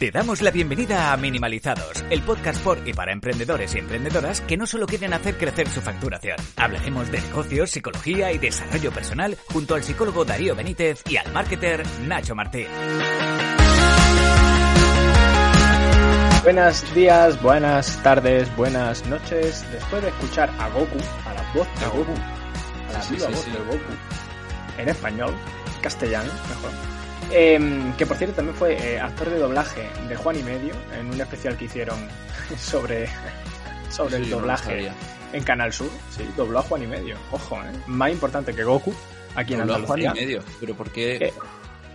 Te damos la bienvenida a Minimalizados, el podcast por y para emprendedores y emprendedoras que no solo quieren hacer crecer su facturación. Hablaremos de negocios, psicología y desarrollo personal junto al psicólogo Darío Benítez y al marketer Nacho Martín. Buenos días, buenas tardes, buenas noches. Después de escuchar a Goku, a la voz de Goku, a la Sí, viva sí, voz sí. de Goku, en español, castellano, mejor. Em, que por cierto también fue eh, actor de doblaje de Juan y Medio en un especial que hicieron sobre, sobre el Sí, doblaje en Canal Sur. Sí, dobló a Juan y Medio. Ojo, ¿eh? Más importante que Goku aquí en Dobló a Juan y Andalucía. medio. Pero ¿por qué? ¿Qué?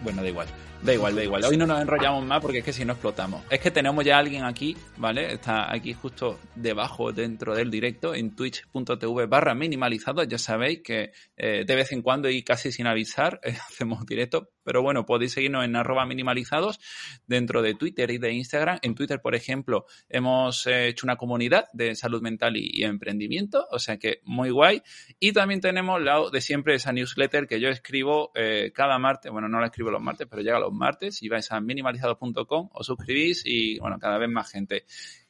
Bueno, da igual. Da igual, da igual. Hoy no nos enrollamos más porque es que si no explotamos. Es que tenemos ya a alguien aquí, ¿vale? Está aquí justo debajo, dentro del directo, en twitch.tv barra minimalizado. Ya sabéis que eh, de vez en cuando y casi sin avisar eh, hacemos directo. Pero bueno, podéis seguirnos en arroba minimalizados dentro de Twitter y de Instagram. En Twitter, por ejemplo, hemos eh, hecho una comunidad de salud mental y, y emprendimiento. O sea que muy guay. Y también tenemos la de siempre esa newsletter que yo escribo eh, cada martes. Bueno, no la escribo los martes, pero llega los martes. Y vais a minimalizados.com, os suscribís y, bueno, cada vez más gente.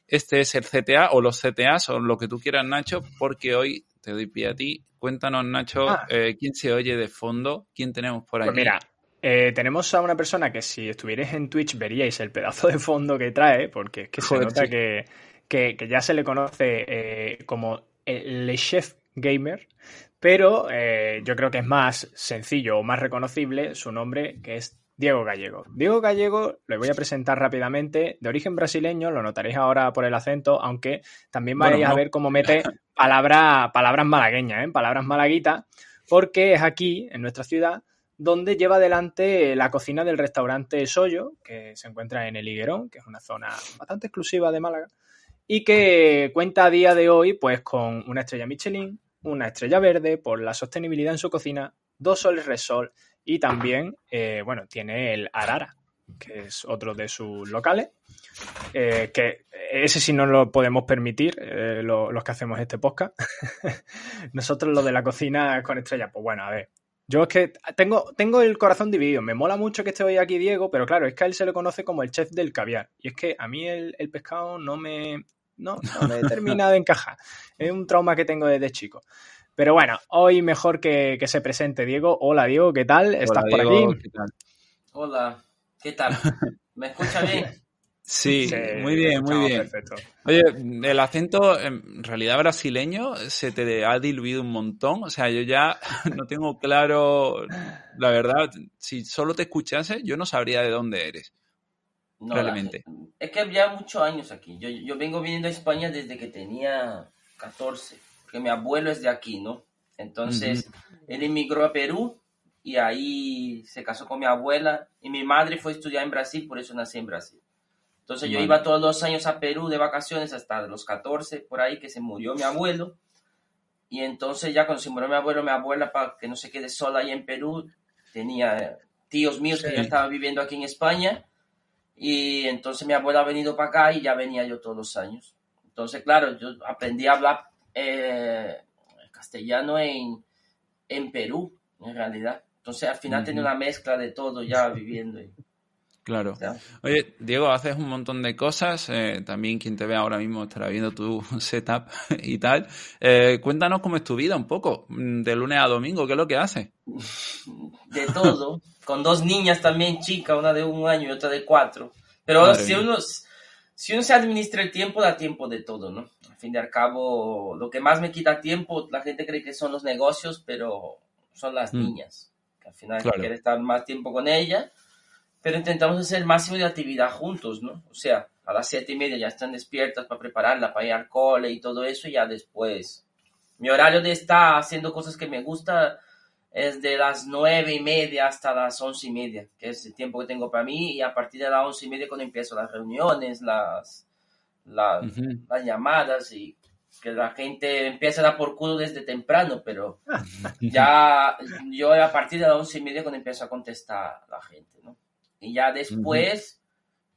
Este es el CTA o los CTAs o lo que tú quieras, Nacho, porque hoy te doy pie a ti. Cuéntanos, Nacho, Ah. eh, quién se oye de fondo, quién tenemos por aquí. Pues mira, eh, tenemos a una persona que si estuvierais en Twitch veríais el pedazo de fondo que trae, porque es que se nota sí. que, que- que ya se le conoce eh, como el chef gamer, pero eh, yo creo que es más sencillo o más reconocible su nombre, que es Diego Gallego. Diego Gallego lo voy a presentar rápidamente, de origen brasileño, lo notaréis ahora por el acento, aunque también Bueno, vais a ver cómo mete palabra- palabras malagueñas, ¿eh? palabras malaguitas, porque es aquí, en nuestra ciudad, donde lleva adelante la cocina del restaurante Soyo, que se encuentra en el Higuerón, que es una zona bastante exclusiva de Málaga, y que cuenta a día de hoy pues con una estrella Michelin, una estrella verde por la sostenibilidad en su cocina, dos soles Resol y también, eh, bueno, tiene el Arara, que es otro de sus locales, eh, que ese sí no lo podemos permitir eh, lo- los que hacemos este podcast. Nosotros lo de la cocina con estrella, pues bueno, a ver. Yo es que tengo, tengo el corazón dividido. Me mola mucho que esté hoy aquí Diego, pero claro, es que a él se le conoce como el chef del caviar. Y es que a mí el, el pescado no me, no, no me termina de encajar. Es un trauma que tengo desde chico. Pero bueno, hoy mejor que, que se presente Diego. Hola Diego, ¿qué tal? ¿Estás Hola, por Diego, aquí? ¿qué tal? Hola, ¿qué tal? ¿Me escucha bien? Sí, Sí, muy bien, muy bien. Perfecto. Oye, el acento en realidad brasileño se te ha diluido un montón. O sea, yo ya no tengo claro, la verdad, si solo te escuchase, yo no sabría de dónde eres. No, Realmente. la- es que ya muchos años aquí. Yo, yo vengo viniendo a España desde que tenía 14, porque mi abuelo es de aquí, ¿no? Entonces, él emigró a Perú y ahí se casó con mi abuela y mi madre fue a estudiar en Brasil, por eso nací en Brasil. Entonces yo Vale. iba todos los años a Perú de vacaciones hasta los 14, por ahí que se murió mi abuelo. Y entonces ya cuando se murió mi abuelo, mi abuela, para que no se quede sola ahí en Perú, tenía tíos míos que ya estaban viviendo aquí en España. Y entonces mi abuela ha venido para acá y ya venía yo todos los años. Entonces, claro, yo aprendí a hablar eh, castellano en, en Perú, en realidad. Entonces al final tenía una mezcla de todo ya viviendo. Claro. Oye, Diego, haces un montón de cosas. eh, también quien te ve ahora mismo estará viendo tu setup y tal. Eh, cuéntanos cómo es tu vida un poco, mm, de lunes a domingo, ¿qué es lo que haces? de todo, con dos niñas también chicas, una de un año y otra de cuatro. Pero Madre si uno, si uno se administra el tiempo, da tiempo de todo, ¿no? Al fin y al cabo, lo que más me quita tiempo, la gente cree que son los negocios, pero son las Mm. niñas, que al final Claro. quiere estar más tiempo con ellas, pero intentamos hacer el máximo de actividad juntos, ¿no? O sea, a las siete y media ya están despiertas para prepararla, para ir al cole y todo eso, y ya después. Mi horario de estar haciendo cosas que me gusta es de las nueve y media hasta las once y media, que es el tiempo que tengo para mí, y a partir de las once y media cuando empiezo las reuniones, las, las, llamadas, y que la gente empieza a dar por culo desde temprano, pero ya yo a partir de las once y media cuando empiezo a contestar a la gente, ¿no? Y ya después,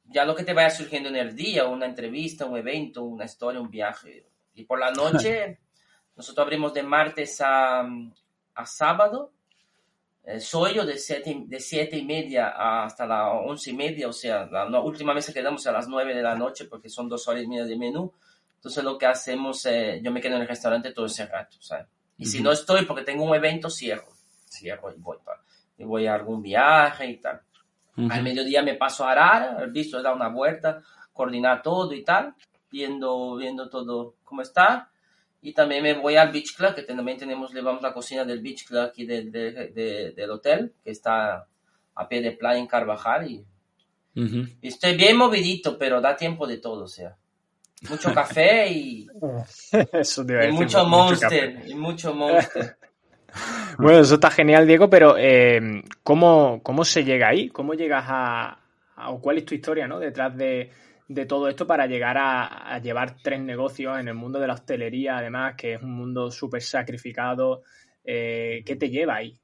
ya lo que te vaya surgiendo en el día, una entrevista, un evento, una historia, un viaje. Y por la noche, nosotros abrimos de martes a, a sábado, eh, soy yo de siete, de siete y media hasta las once y media, o sea, la no, última vez que quedamos a las nueve de la noche porque son dos horas y media de menú. Entonces lo que hacemos, eh, yo me quedo en el restaurante todo ese rato, ¿sabes? Y si no estoy porque tengo un evento, cierro. Cierro y voy, y voy a algún viaje y tal. Al mediodía me paso a Arara, al visto, dar una vuelta, coordinar todo y tal, viendo, viendo todo cómo está. Y también me voy al Beach Club, que también tenemos, llevamos la cocina del Beach Club aquí de- de- de- del hotel, que está a pie de playa en Carvajal. Y, estoy bien movidito, pero da tiempo de todo, o sea. Mucho café y, Eso y decir, mucho café. monster, y mucho monster. Bueno, eso está genial, Diego, pero eh, ¿cómo, ¿cómo se llega ahí? ¿Cómo llegas a, o cuál es tu historia, ¿no? Detrás de, de todo esto para llegar a, a llevar tres negocios en el mundo de la hostelería, además, que es un mundo súper sacrificado. Eh, ¿Qué te lleva ahí?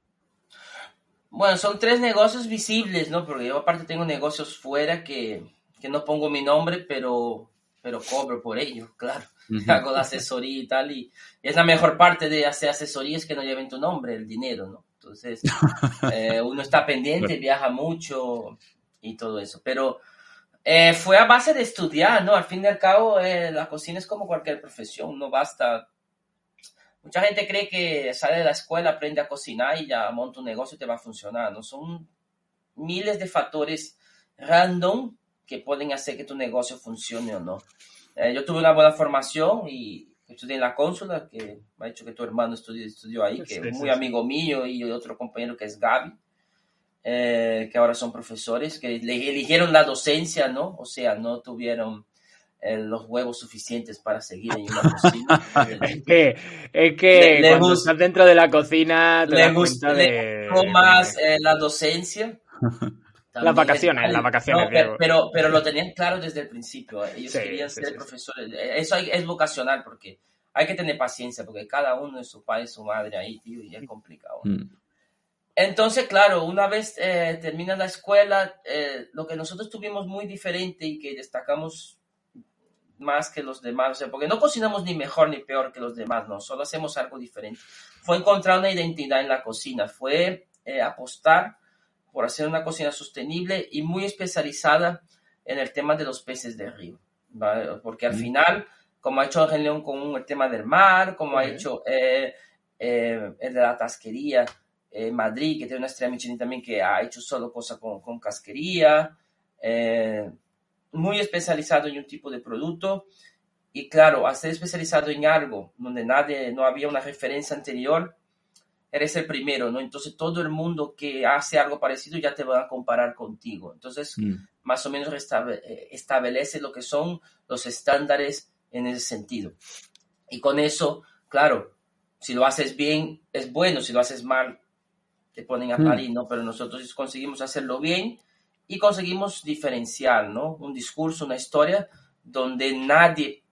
Bueno, son tres negocios visibles, ¿no? Porque yo aparte tengo negocios fuera que, que no pongo mi nombre, pero, pero cobro por ello, claro. Hago la asesoría y tal, y, y es la mejor parte de hacer asesorías que no lleven tu nombre, el dinero, ¿no? Entonces, eh, uno está pendiente, viaja mucho y todo eso. Pero eh, fue a base de estudiar, ¿no? Al fin y al cabo, eh, la cocina es como cualquier profesión, no basta Mucha gente cree que sale de la escuela, aprende a cocinar y ya monta un negocio y te va a funcionar. No son miles de factores random que pueden hacer que tu negocio funcione o no. Eh, yo tuve una buena formación y estudié en la cónsula, que me ha dicho que tu hermano estudió, estudió ahí, que Sí, es sí, muy sí. amigo mío y otro compañero que es Gaby, eh, que ahora son profesores, que le eligieron la docencia, ¿no? O sea, no tuvieron eh, los huevos suficientes para seguir en una cocina. Es que, es que Le- le cuando gusta- estás dentro de la cocina te le das gusta le de, gustó de- más eh, la docencia. También vacaciones, es- las vacaciones, No, pero, pero, pero lo tenían claro desde el principio. Ellos Sí, querían sí, ser sí. profesores. Eso hay- es vocacional porque hay que tener paciencia porque cada uno es su padre su madre ahí, tío, y es complicado. Mm. Entonces, claro, una vez eh, termina la escuela, eh, lo que nosotros tuvimos muy diferente y que destacamos más que los demás, o sea, porque no cocinamos ni mejor ni peor que los demás, no, solo hacemos algo diferente. Fue encontrar una identidad en la cocina, fue eh, apostar por hacer una cocina sostenible y muy especializada en el tema de los peces de río, ¿vale? Porque al final, como ha hecho Ángel León con el tema del mar, como ha hecho eh, eh, el de la tasquería, eh, Madrid, que tiene una estrella Michelin también que ha hecho solo cosas con, con casquería, muy especializado en un tipo de producto. Y claro, al ser especializado en algo donde nadie, no había una referencia anterior, eres el primero, ¿no? Entonces todo el mundo que hace algo parecido ya te va a comparar contigo. Entonces, Mm. más o menos eh, establece lo que son los estándares en ese sentido. Y con eso, claro, si lo haces bien, es bueno, si lo haces mal, te ponen a Mm. parir, ¿no? Pero nosotros conseguimos hacerlo bien y conseguimos diferenciar, ¿no? Un discurso, una historia donde nadie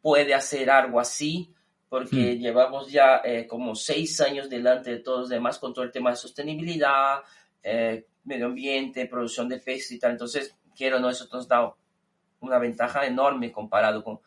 puede hacer algo así porque llevamos ya eh, como seis años delante de todos los demás con todo el tema de sostenibilidad, eh, medio ambiente, producción de peces y tal. Entonces, quiero no, eso nos da una ventaja enorme comparado con...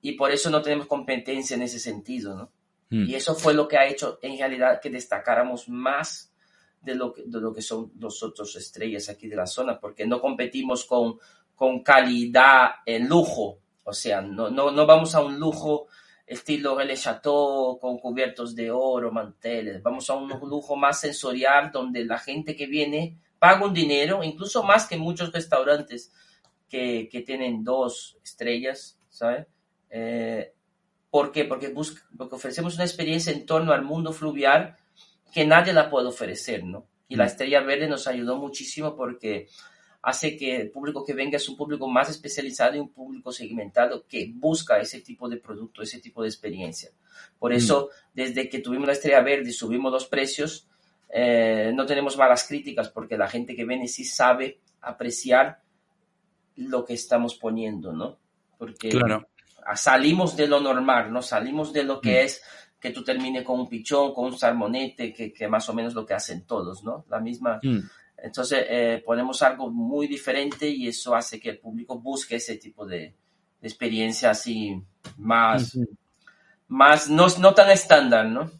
Y por eso no tenemos competencia en ese sentido, ¿no? Mm. Y eso fue lo que ha hecho en realidad que destacáramos más de lo que, de lo que son los otros estrellas aquí de la zona, porque no competimos con, con calidad en lujo, o sea, no, no, no vamos a un lujo estilo Relais Chateau con cubiertos de oro, manteles, vamos a un lujo más sensorial donde la gente que viene paga un dinero, incluso más que muchos restaurantes que, que tienen dos estrellas, ¿sabes? Eh, ¿Por qué? Porque, busca, porque ofrecemos una experiencia en torno al mundo fluvial que nadie la puede ofrecer, ¿no? Y la Mm. Estrella Verde nos ayudó muchísimo porque hace que el público que venga es un público más especializado y un público segmentado que busca ese tipo de producto, ese tipo de experiencia. Por eso, desde que tuvimos la Estrella Verde y subimos los precios, eh, no tenemos malas críticas porque la gente que viene sí sabe apreciar lo que estamos poniendo, ¿no? Porque Claro. salimos de lo normal, ¿no? Salimos de lo que Mm. es que tú termines con un pichón, con un salmonete, que, que más o menos lo que hacen todos, ¿no? La misma. Mm. Entonces eh, ponemos algo muy diferente y eso hace que el público busque ese tipo de, de experiencia así más, más no, no tan estándar, ¿no?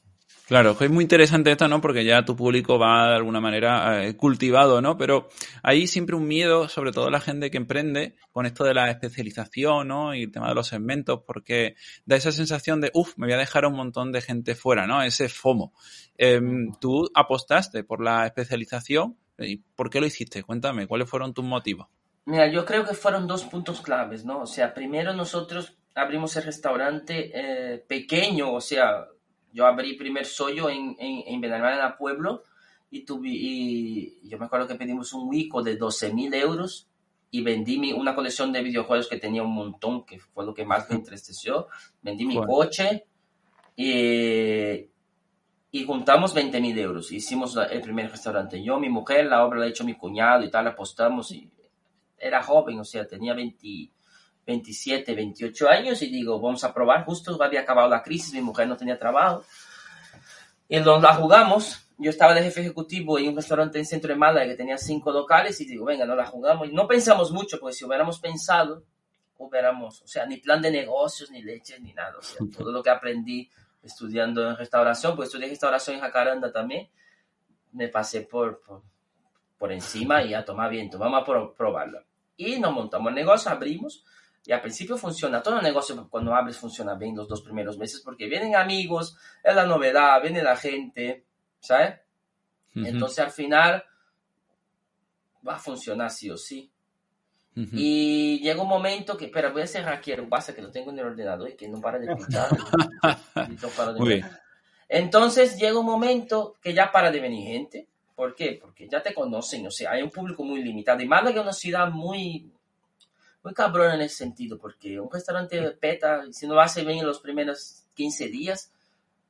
Claro, que es muy interesante esto, ¿no? Porque ya tu público va de alguna manera eh, cultivado, ¿no? Pero hay siempre un miedo, sobre todo la gente que emprende, con esto de la especialización, ¿no? Y el tema de los segmentos, porque da esa sensación de, uff, me voy a dejar a un montón de gente fuera, ¿no? Ese FOMO. Em, tú apostaste por la especialización. ¿Y por qué lo hiciste? Cuéntame, ¿cuáles fueron tus motivos? Mira, yo creo que fueron dos puntos claves, ¿no? O sea, primero nosotros abrimos el restaurante eh, pequeño, o sea, yo abrí primer sollo en, en, en Benalmádena Pueblo y, tuve, y yo me acuerdo que pedimos un Wico de 12 mil euros y vendí mi, una colección de videojuegos que tenía un montón, que fue lo que más me entristeció. Vendí mi Bueno. coche y, y juntamos 20 mil euros. Hicimos el primer restaurante. Yo, mi mujer, la obra la ha hecho mi cuñado y tal, apostamos y era joven, o sea, tenía 20 27, 28 años y digo, vamos a probar. Justo había acabado la crisis, mi mujer no tenía trabajo. Y nos la jugamos. Yo estaba de jefe ejecutivo en un restaurante en centro de Málaga que tenía cinco locales y digo, venga, no la jugamos. Y no pensamos mucho, porque si hubiéramos pensado, hubiéramos, o sea, ni plan de negocios, ni leches, ni nada. O sea, todo lo que aprendí estudiando en restauración, pues estudié restauración en Jacaranda también, me pasé por, por, por encima y a tomar viento, vamos a pro- probarlo. Y nos montamos el negocio, abrimos, y al principio funciona, todo el negocio cuando abres funciona bien los dos primeros meses, porque vienen amigos, es la novedad, viene la gente, ¿sabes? Entonces al final va a funcionar sí o sí. Y llega un momento que, espera, voy a cerrar aquí el WhatsApp que lo tengo en el ordenador y que no para de no para de. Entonces llega un momento que ya para de venir gente. ¿Por qué? Porque ya te conocen, o sea, hay un público muy limitado. Y Málaga es una ciudad muy, muy cabrón en ese sentido, porque un restaurante peta, si no hace bien en los primeros 15 días,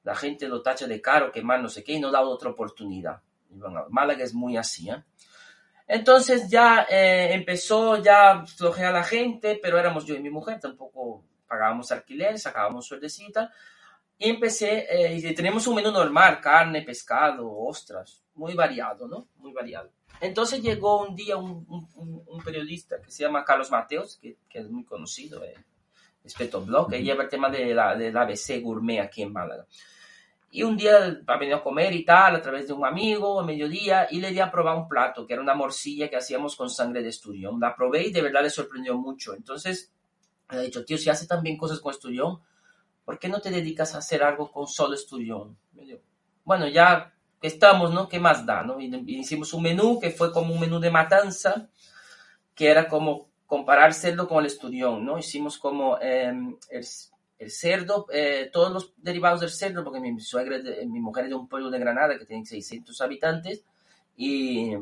la gente lo tacha de caro, que más no sé qué, y no da otra oportunidad. Y bueno, Málaga es muy así, ¿eh? Entonces ya eh, empezó ya flojea la gente, pero éramos yo y mi mujer, tampoco pagábamos alquiler, sacábamos sueldecita. Y empecé, eh, y tenemos un menú normal, carne, pescado, ostras, muy variado, ¿no? Muy variado. Entonces llegó un día un, un- un- un periodista que se llama Carlos Mateos, que, que es muy conocido, eh, Espeto Blog, que lleva el tema de la, del ABC Gourmet aquí en Málaga. Y un día venido a comer y tal, a través de un amigo, a mediodía, y le di a probar un plato, que era una morcilla que hacíamos con sangre de esturión. La probé y de verdad le sorprendió mucho. Entonces, le he dicho, tío, si hace también cosas con esturión, ¿por qué no te dedicas a hacer algo con solo esturión? Bueno, ya estamos, ¿no? ¿Qué más da, no? Y, y hicimos un menú que fue como un menú de matanza, que era como comparar cerdo con el esturión, ¿no? Hicimos como el, el cerdo, eh, todos los derivados del cerdo, porque mi suegra, de- mi mujer es de un pueblo de Granada que tiene 600 habitantes y,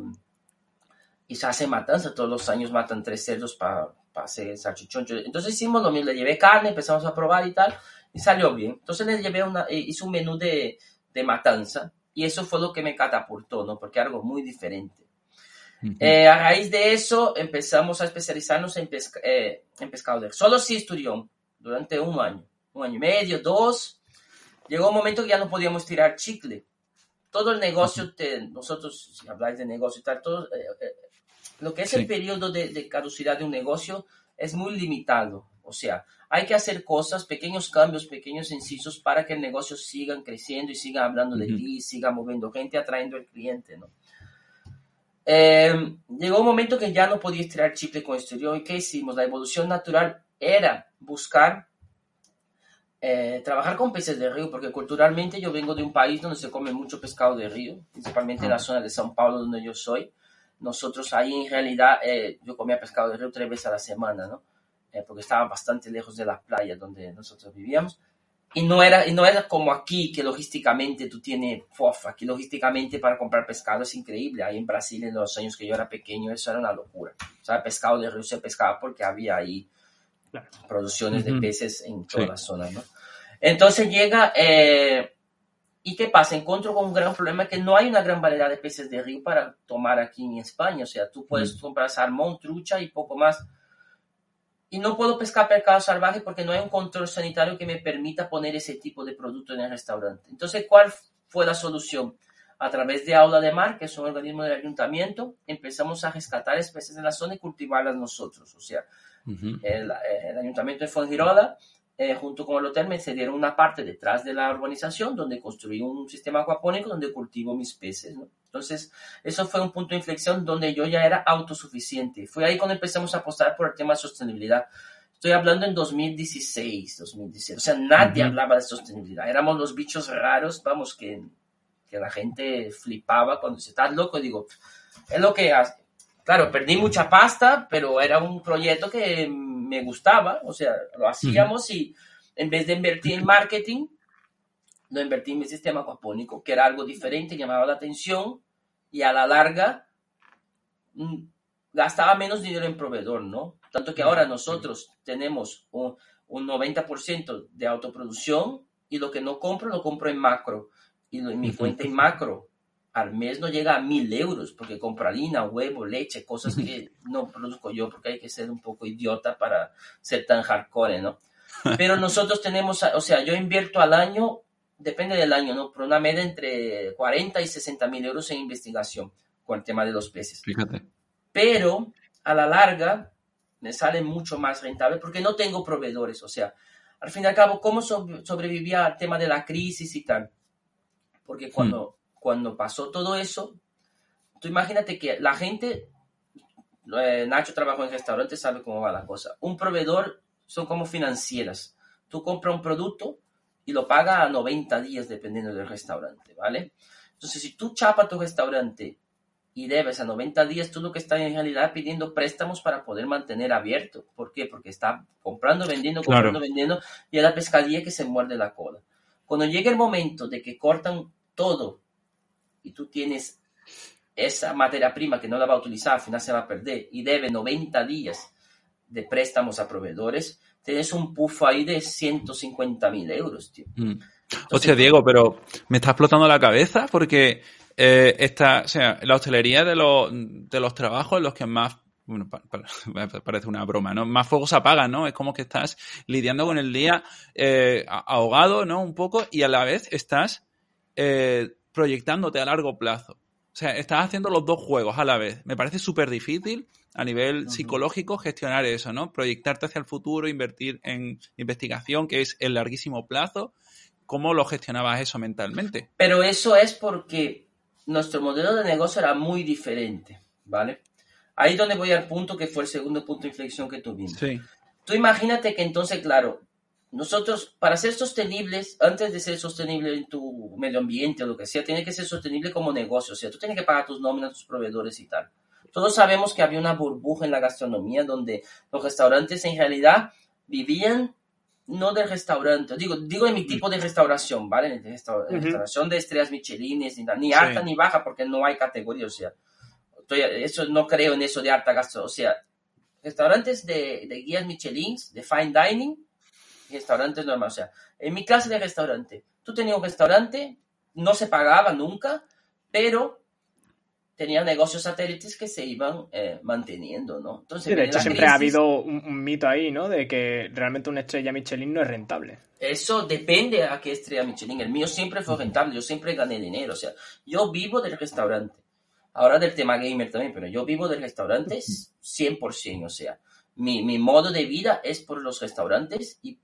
y se hace matanza, todos los años matan tres cerdos para hacer salchichón. Entonces hicimos lo mismo, le llevé carne, empezamos a probar y tal, y salió bien. Entonces le llevé una, eh, hice un menú de, de matanza y eso fue lo que me catapultó, ¿no? Porque algo muy diferente. Eh, a raíz de eso empezamos a especializarnos en, pesca, eh, en pescado de solo sí esturión durante un año, un año y medio, dos. Llegó un momento que ya no podíamos tirar chicle. Todo el negocio, te- nosotros, si habláis de negocio y tal, todo, eh, eh, lo que es Sí. el periodo de, de caducidad de un negocio es muy limitado. O sea, hay que hacer cosas, pequeños cambios, pequeños incisos para que el negocio siga creciendo y siga hablando de Ujú. ti, siga moviendo gente, atrayendo al cliente, ¿no? Eh, llegó un momento que ya no podía estirar chicle con exterior. ¿Y qué hicimos? La evolución natural era buscar eh, trabajar con peces de río, porque culturalmente yo vengo de un país donde se come mucho pescado de río, principalmente en la zona de São Paulo, donde yo soy. Nosotros ahí en realidad eh, yo comía pescado de río tres veces a la semana, ¿no? Eh, porque estaba bastante lejos de las playas donde nosotros vivíamos. Y no era, y no era como aquí, que logísticamente tú tienes, fofa, aquí logísticamente para comprar pescado es increíble. Ahí en Brasil, en los años que yo era pequeño, eso era una locura. O sea, pescado de río se pescaba porque había ahí producciones de peces en toda Sí. la zona, ¿no? Entonces llega, eh, ¿y qué pasa? Encuentro con un gran problema que no hay una gran variedad de peces de río para tomar aquí en España. O sea, tú puedes comprar salmón, trucha y poco más. y no puedo pescar pescado salvaje porque no hay un control sanitario que me permita poner ese tipo de producto en el restaurante. Entonces, ¿cuál fue la solución? A través de Aula de Mar, que es un organismo del ayuntamiento, empezamos a rescatar especies de la zona y cultivarlas nosotros. O sea, el, el, ayuntamiento de Fongirola eh, junto con el hotel, me cedieron una parte detrás de la urbanización donde construí un sistema acuapónico donde cultivo mis peces. ¿no? Entonces, eso fue un punto de inflexión donde yo ya era autosuficiente. Fue ahí cuando empezamos a apostar por el tema de sostenibilidad. Estoy hablando en 2016, 2017. O sea, nadie hablaba de sostenibilidad. Éramos los bichos raros, vamos, que, que la gente flipaba cuando dice, estás loco. Digo, es lo que hace. Claro, perdí mucha pasta, pero era un proyecto que me gustaba, o sea, lo hacíamos y en vez de invertir en marketing, lo invertí en mi sistema acuapónico, que era algo diferente, llamaba la atención y a la larga mm, gastaba menos dinero en proveedor, ¿no? Tanto que ahora nosotros tenemos un, un 90% de autoproducción y lo que no compro lo compro en macro. Y en mi cuenta en macro al mes no llega a mil euros porque compro harina, huevo, leche, cosas que no produzco yo porque hay que ser un poco idiota para ser tan hardcore, ¿no? Pero nosotros tenemos, o sea, yo invierto al año, depende del año, ¿no? Por una media entre 40 y 60 mil euros en investigación con el tema de los peces. Fíjate. Pero a la larga me sale mucho más rentable porque no tengo proveedores, o sea, al fin y al cabo, ¿cómo sobrevivía al tema de la crisis y tal? Porque cuando cuando pasó todo eso, tú imagínate que la gente, eh, Nacho trabajó en restaurantes, sabe cómo va la cosa. Un proveedor son como financieras. Tú compras un producto y lo pagas a 90 días dependiendo del restaurante, ¿vale? Entonces, si tú chapas tu restaurante y debes a 90 días, tú lo que estás en realidad pidiendo préstamos para poder mantener abierto. ¿Por qué? Porque está comprando, vendiendo, comprando, vendiendo y es la pescadilla que se muerde la cola. Cuando llega el momento de que cortan todo y tú tienes esa materia prima que no la va a utilizar, al final se va a perder y debe 90 días de préstamos a proveedores, tienes un pufo ahí de 150 mil euros, tío. Mm. Hostia, Diego, pero me está explotando la cabeza porque eh, esta, o sea, la hostelería de los, de los trabajos en los que más bueno, parece una broma, ¿no? Más fuego se apaga, ¿no? Es como que estás lidiando con el día eh, ahogado, ¿no? Un poco, y a la vez estás eh, proyectándote a largo plazo. O sea, estás haciendo los dos juegos a la vez. Me parece súper difícil a nivel psicológico gestionar eso, ¿no? Proyectarte hacia el futuro, invertir en investigación, que es el larguísimo plazo. ¿Cómo lo gestionabas eso mentalmente? Pero eso es porque nuestro modelo de negocio era muy diferente, ¿vale? Ahí donde voy al punto que fue el segundo punto de inflexión que tuvimos. Sí. Tú imagínate que entonces, claro, nosotros, para ser sostenibles, antes de ser sostenible en tu medio ambiente o lo que sea, tiene que ser sostenible como negocio. O sea, tú tienes que pagar tus nóminas, tus proveedores y tal. Todos sabemos que había una burbuja en la gastronomía donde los restaurantes en realidad vivían no del restaurante, digo, digo de mi tipo de restauración, ¿vale? De restauración de estrellas Michelin, ni, alta ni baja, porque no hay categoría, o sea, eso no creo en eso de alta gastronomía, o sea, restaurantes de, de guías Michelin, de fine dining, restaurantes normales. O sea, en mi clase de restaurante, tú tenías un restaurante, no se pagaba nunca, pero tenía negocios satélites que se iban eh, manteniendo, ¿no? Entonces, de hecho, siempre ha habido un, mito ahí, ¿no? De que realmente una estrella Michelin no es rentable. Eso depende a qué estrella Michelin. El mío siempre fue rentable, yo siempre gané dinero. O sea, yo vivo del restaurante. Ahora del tema gamer también, pero yo vivo del restaurante 100%, o sea, mi, mi, modo de vida es por los restaurantes, y,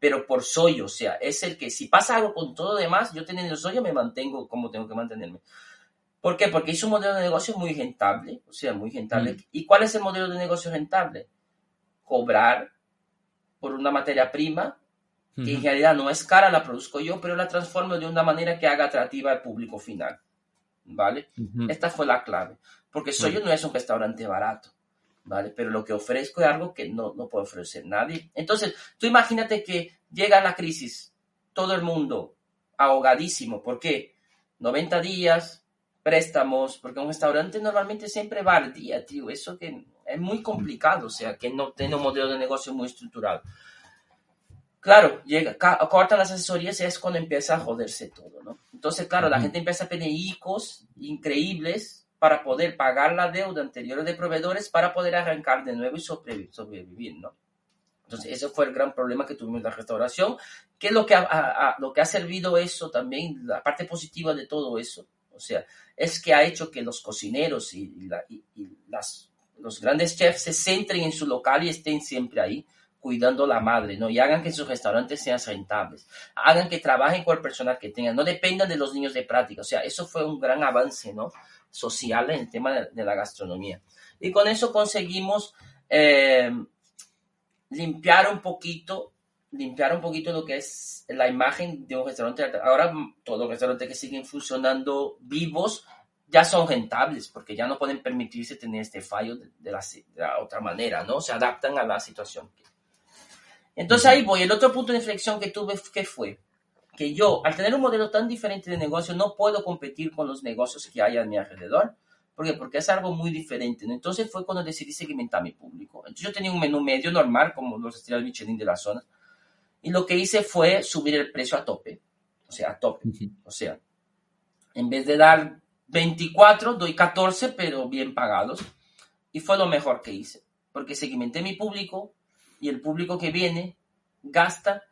pero por soy, o sea, es el que si pasa algo con todo lo demás, yo teniendo soy, me mantengo como tengo que mantenerme. ¿Por qué? Porque es un modelo de negocio muy rentable, o sea, muy rentable. Mm. ¿Y cuál es el modelo de negocio rentable? Cobrar por una materia prima que en realidad no es cara, la produzco yo, pero la transformo de una manera que haga atractiva al público final. ¿Vale? Esta fue la clave. Porque Soyo no es un restaurante barato. ¿Vale? Pero lo que ofrezco es algo que no, no puede ofrecer nadie. Entonces, tú imagínate que llega la crisis, todo el mundo ahogadísimo. ¿Por qué? 90 días, préstamos, porque un restaurante normalmente siempre va al día, tío. Eso que es muy complicado, o sea, que no tiene un modelo de negocio muy estructurado. Claro, llega, cortan las asesorías y es cuando empieza a joderse todo, ¿no? Entonces, claro, la gente empieza a pedir ICOs increíbles para poder pagar la deuda anterior de proveedores para poder arrancar de nuevo y sobrevivir, ¿no? Entonces, ese fue el gran problema que tuvimos en la restauración. ¿Qué es lo que ha, lo que ha servido eso también? La parte positiva de todo eso, o sea, es que ha hecho que los cocineros y las, los grandes chefs se centren en su local y estén siempre ahí cuidando la madre, ¿no? Y hagan que sus restaurantes sean rentables, hagan que trabajen con el personal que tengan, no dependan de los niños de práctica, o sea, eso fue un gran avance, ¿no? Social en el tema de, de la gastronomía. Y con eso conseguimos eh, limpiar un poquito, limpiar un poquito lo que es la imagen de un restaurante. Ahora todos los restaurantes que siguen funcionando vivos ya son rentables porque ya no pueden permitirse tener este fallo de, de la, de la otra manera, ¿no? Se adaptan a la situación. Entonces ahí voy. El otro punto de inflexión que tuve, ¿qué fue? Que yo, al tener un modelo tan diferente de negocio, no puedo competir con los negocios que hay a mi alrededor. ¿Por qué? Porque es algo muy diferente. ¿no? Entonces fue cuando decidí segmentar mi público. Entonces yo tenía un menú medio normal, como los estrellas Michelin de la zona. Y lo que hice fue subir el precio a tope. O sea, a tope. O sea, en vez de dar 24, doy 14, pero bien pagados. Y fue lo mejor que hice. Porque segmenté mi público y el público que viene gasta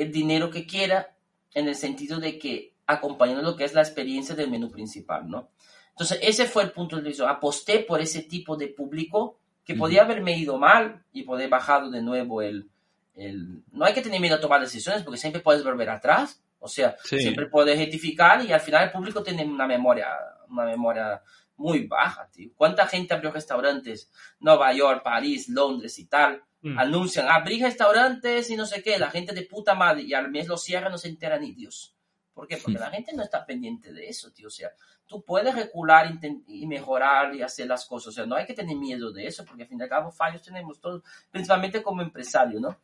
el dinero que quiera en el sentido de que acompañando lo que es la experiencia del menú principal, ¿no? Entonces, ese fue el punto de vista. Aposté por ese tipo de público que podía haberme ido mal y poder bajado de nuevo el, el... No hay que tener miedo a tomar decisiones porque siempre puedes volver atrás. O sea, Sí. siempre puedes rectificar y al final el público tiene una memoria, una memoria muy baja, tío. ¿Cuánta gente abrió restaurantes? Nueva York, París, Londres y tal. Mm. Anuncian, abrí restaurantes y no sé qué. La gente de puta madre y al mes lo cierran, no se entera ni Dios. ¿Por qué? Porque la gente no está pendiente de eso, tío. O sea, tú puedes recular y mejorar y hacer las cosas. O sea, no hay que tener miedo de eso, porque al fin y al cabo fallos tenemos todos, principalmente como empresario, ¿no?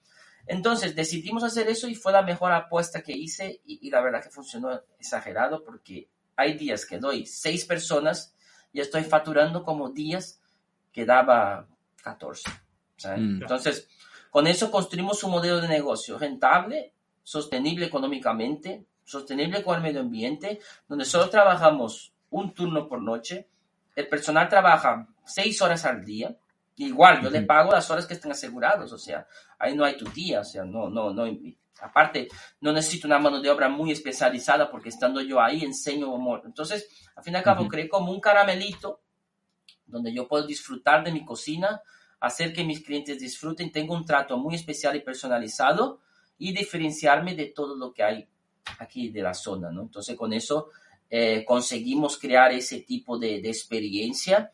Entonces decidimos hacer eso y fue la mejor apuesta que hice y, y la verdad que funcionó exagerado porque hay días que doy seis personas y estoy facturando como días que daba 14. ¿Sabes? Mm. Entonces, con eso construimos un modelo de negocio rentable, sostenible económicamente, sostenible con el medio ambiente, donde solo trabajamos un turno por noche, el personal trabaja seis horas al día, igual yo le pago las horas que estén asegurados, o sea, ahí no hay tu día, o sea, no, no, no, aparte, no necesito una mano de obra muy especializada porque estando yo ahí enseño amor. Entonces, al fin y al cabo, Ujú. creé como un caramelito donde yo puedo disfrutar de mi cocina, hacer que mis clientes disfruten, tengo un trato muy especial y personalizado y diferenciarme de todo lo que hay aquí de la zona, ¿no? Entonces, con eso eh, conseguimos crear ese tipo de, experiencia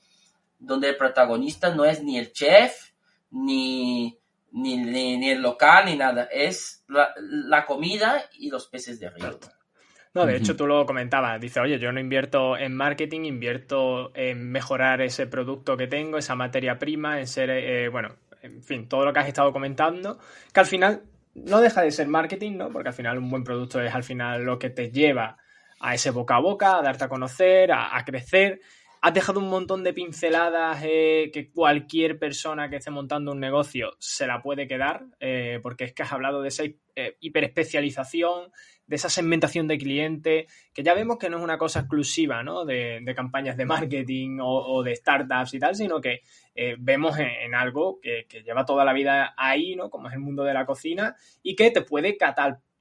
donde el protagonista no es ni el chef, ni, ni, ni- el local, ni nada, es la comida y los peces de río. No, de hecho tú lo comentabas, dice, oye, yo no invierto en marketing, invierto en mejorar ese producto que tengo, esa materia prima, en ser, eh, bueno, en fin, todo lo que has estado comentando, que al final no deja de ser marketing, ¿no? Porque al final un buen producto es al final lo que te lleva a ese boca a boca, a darte a conocer, a, a crecer. Has dejado un montón de pinceladas eh, que cualquier persona que esté montando un negocio se la puede quedar, eh, porque es que has hablado de esa eh, hiperespecialización, de esa segmentación de cliente, que ya vemos que no es una cosa exclusiva ¿no? de, campañas de marketing o, de startups y tal, sino que eh, vemos en, algo que, lleva toda la vida ahí, ¿no? como es el mundo de la cocina, y que te puede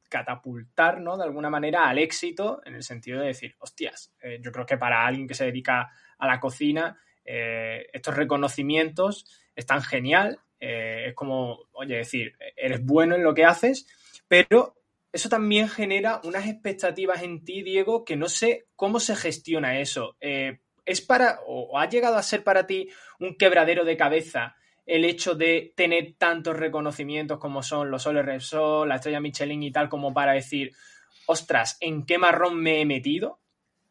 catapultar, ¿no? De alguna manera al éxito, en el sentido de decir, hostias, yo creo que para alguien que se dedica a la cocina, eh, estos reconocimientos están genial. eh, es como, oye, decir, eres bueno en lo que haces, pero eso también genera unas expectativas en ti, Diego, que no sé cómo se gestiona eso. Eh, ¿Es para, o, ha llegado a ser para ti un quebradero de cabeza el hecho de tener tantos reconocimientos como son los Soles Repsol, la estrella Michelin y tal, como para decir, ostras, ¿en qué marrón me he metido?